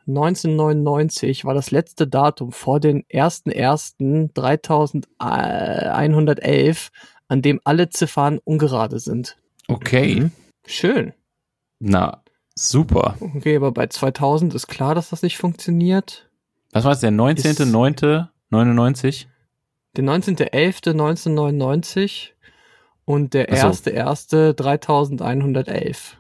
19.11.1999 war das letzte Datum vor den 1.1.3111, an dem alle Ziffern ungerade sind. Okay. Mhm. Schön. Na, super. Okay, aber bei 2000 ist klar, dass das nicht funktioniert. Was war es, der 19.09.99? Der 19.11.1999 und der Ach so. 1.1.3111.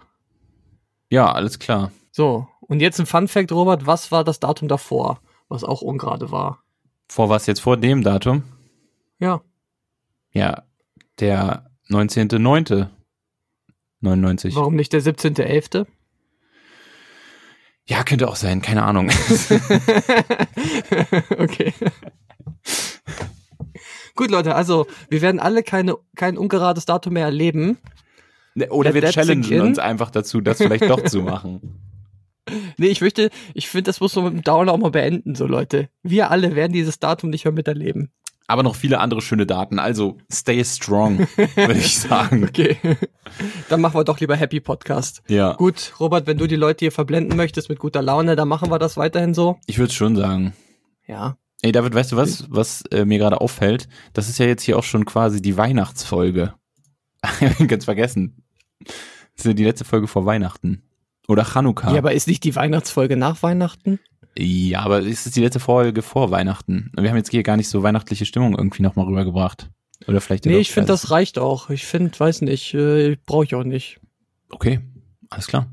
Ja, alles klar. So, und jetzt ein Fun Fact, Robert, was war das Datum davor, was auch ungerade war? Vor was jetzt vor dem Datum? Ja, Ja, der 19.09.99. warum nicht der 17.11.? Ja, könnte auch sein, keine Ahnung. okay. Gut, Leute, also wir werden alle keine, kein ungerades Datum mehr erleben. Oder Let wir challengen uns einfach dazu, das vielleicht doch zu machen. Nee, ich möchte, ich finde, das muss man mit dem Downer auch mal beenden, so Leute. Wir alle werden dieses Datum nicht mehr miterleben. Aber noch viele andere schöne Daten. Also, stay strong, würde ich sagen. Okay. Dann machen wir doch lieber Happy Podcast. Ja, Gut, Robert, wenn du die Leute hier verblenden möchtest mit guter Laune, dann machen wir das weiterhin so. ich würde schon sagen. Ja. Ey, David, weißt du was, was äh, mir gerade auffällt? Das ist ja jetzt hier auch schon quasi die Weihnachtsfolge. Ganz vergessen. Das ist ja die letzte Folge vor Weihnachten. Oder Chanukka. Ja, aber ist nicht die Weihnachtsfolge nach Weihnachten? Ja, aber es ist die letzte Folge vor Weihnachten. Und wir haben jetzt hier gar nicht so weihnachtliche Stimmung irgendwie nochmal rübergebracht. Oder vielleicht. Nee, ich finde, das reicht auch. Ich finde, weiß nicht, äh, brauche ich auch nicht. Okay, alles klar.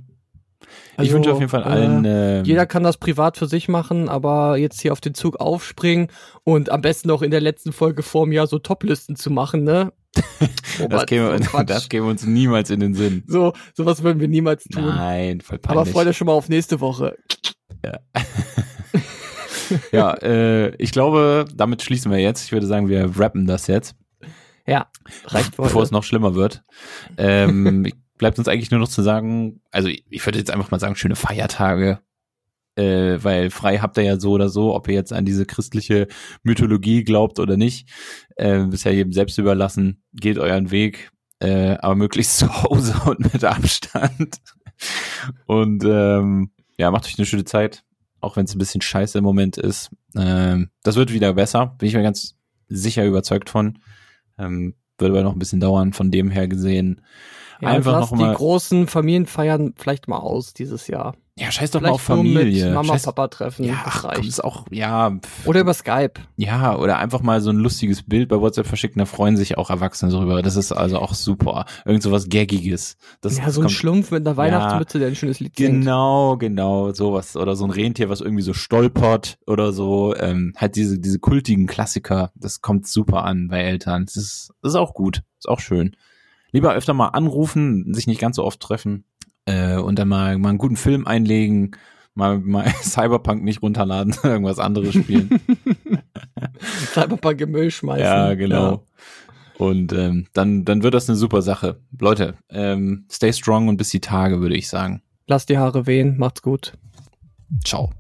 ich Also, wünsche auf jeden Fall allen. Äh, ähm, jeder kann das privat für sich machen, aber jetzt hier auf den Zug aufspringen und am besten auch in der letzten Folge vorm Jahr so Toplisten zu machen, ne? Das, Robert, käme, so Quatsch. das käme uns niemals in den Sinn. So, sowas würden wir niemals tun. Nein, voll aber peinlich. freut euch schon mal auf nächste Woche. ja, äh, ich glaube, damit schließen wir jetzt. Ich würde sagen, wir rappen das jetzt. Ja, reicht für bevor es noch schlimmer wird. Ähm, bleibt uns eigentlich nur noch zu sagen, also ich würde jetzt einfach mal sagen, schöne Feiertage. Äh, weil frei habt ihr ja so oder so, ob ihr jetzt an diese christliche Mythologie glaubt oder nicht. Äh, ist ja jedem selbst überlassen. Geht euren Weg, äh, aber möglichst zu Hause und mit Abstand. Und ähm, ja, macht euch eine schöne Zeit, auch wenn es ein bisschen scheiße im Moment ist. Ähm, das wird wieder besser, bin ich mir ganz sicher überzeugt von. Ähm, wird aber noch ein bisschen dauern, von dem her gesehen. Ja, einfach noch mal- die großen Familienfeiern vielleicht mal aus dieses Jahr. Ja, scheiß doch mal auf Vielleicht Familie. mit Mama, scheiß, Papa treffen. ja, ach, komm, ist auch, ja, pff, Oder über Skype. ja, oder einfach mal so ein lustiges Bild bei WhatsApp verschicken, da freuen sich auch Erwachsene drüber. Das ist also auch super. Irgend so was Gaggiges. Das, ja, so ein kommt- Schlumpf mit einer Weihnachtsmütze, der ein schönes Lied singt. Genau, genau, sowas. Oder so ein Rentier, was irgendwie so stolpert oder so. Ähm, halt diese, diese kultigen Klassiker, das kommt super an bei Eltern. Das ist, das ist auch gut, ist auch schön. Lieber öfter mal anrufen, sich nicht ganz so oft treffen äh, und dann mal, mal einen guten Film einlegen, mal, mal Cyberpunk nicht runterladen, irgendwas anderes spielen. Cyberpunk im Müll schmeißen. ja, genau. Und ähm, dann, dann wird das eine super Sache. Leute, ähm, stay strong und bis die Tage, würde ich sagen. Lasst die Haare wehen, macht's gut. Ciao.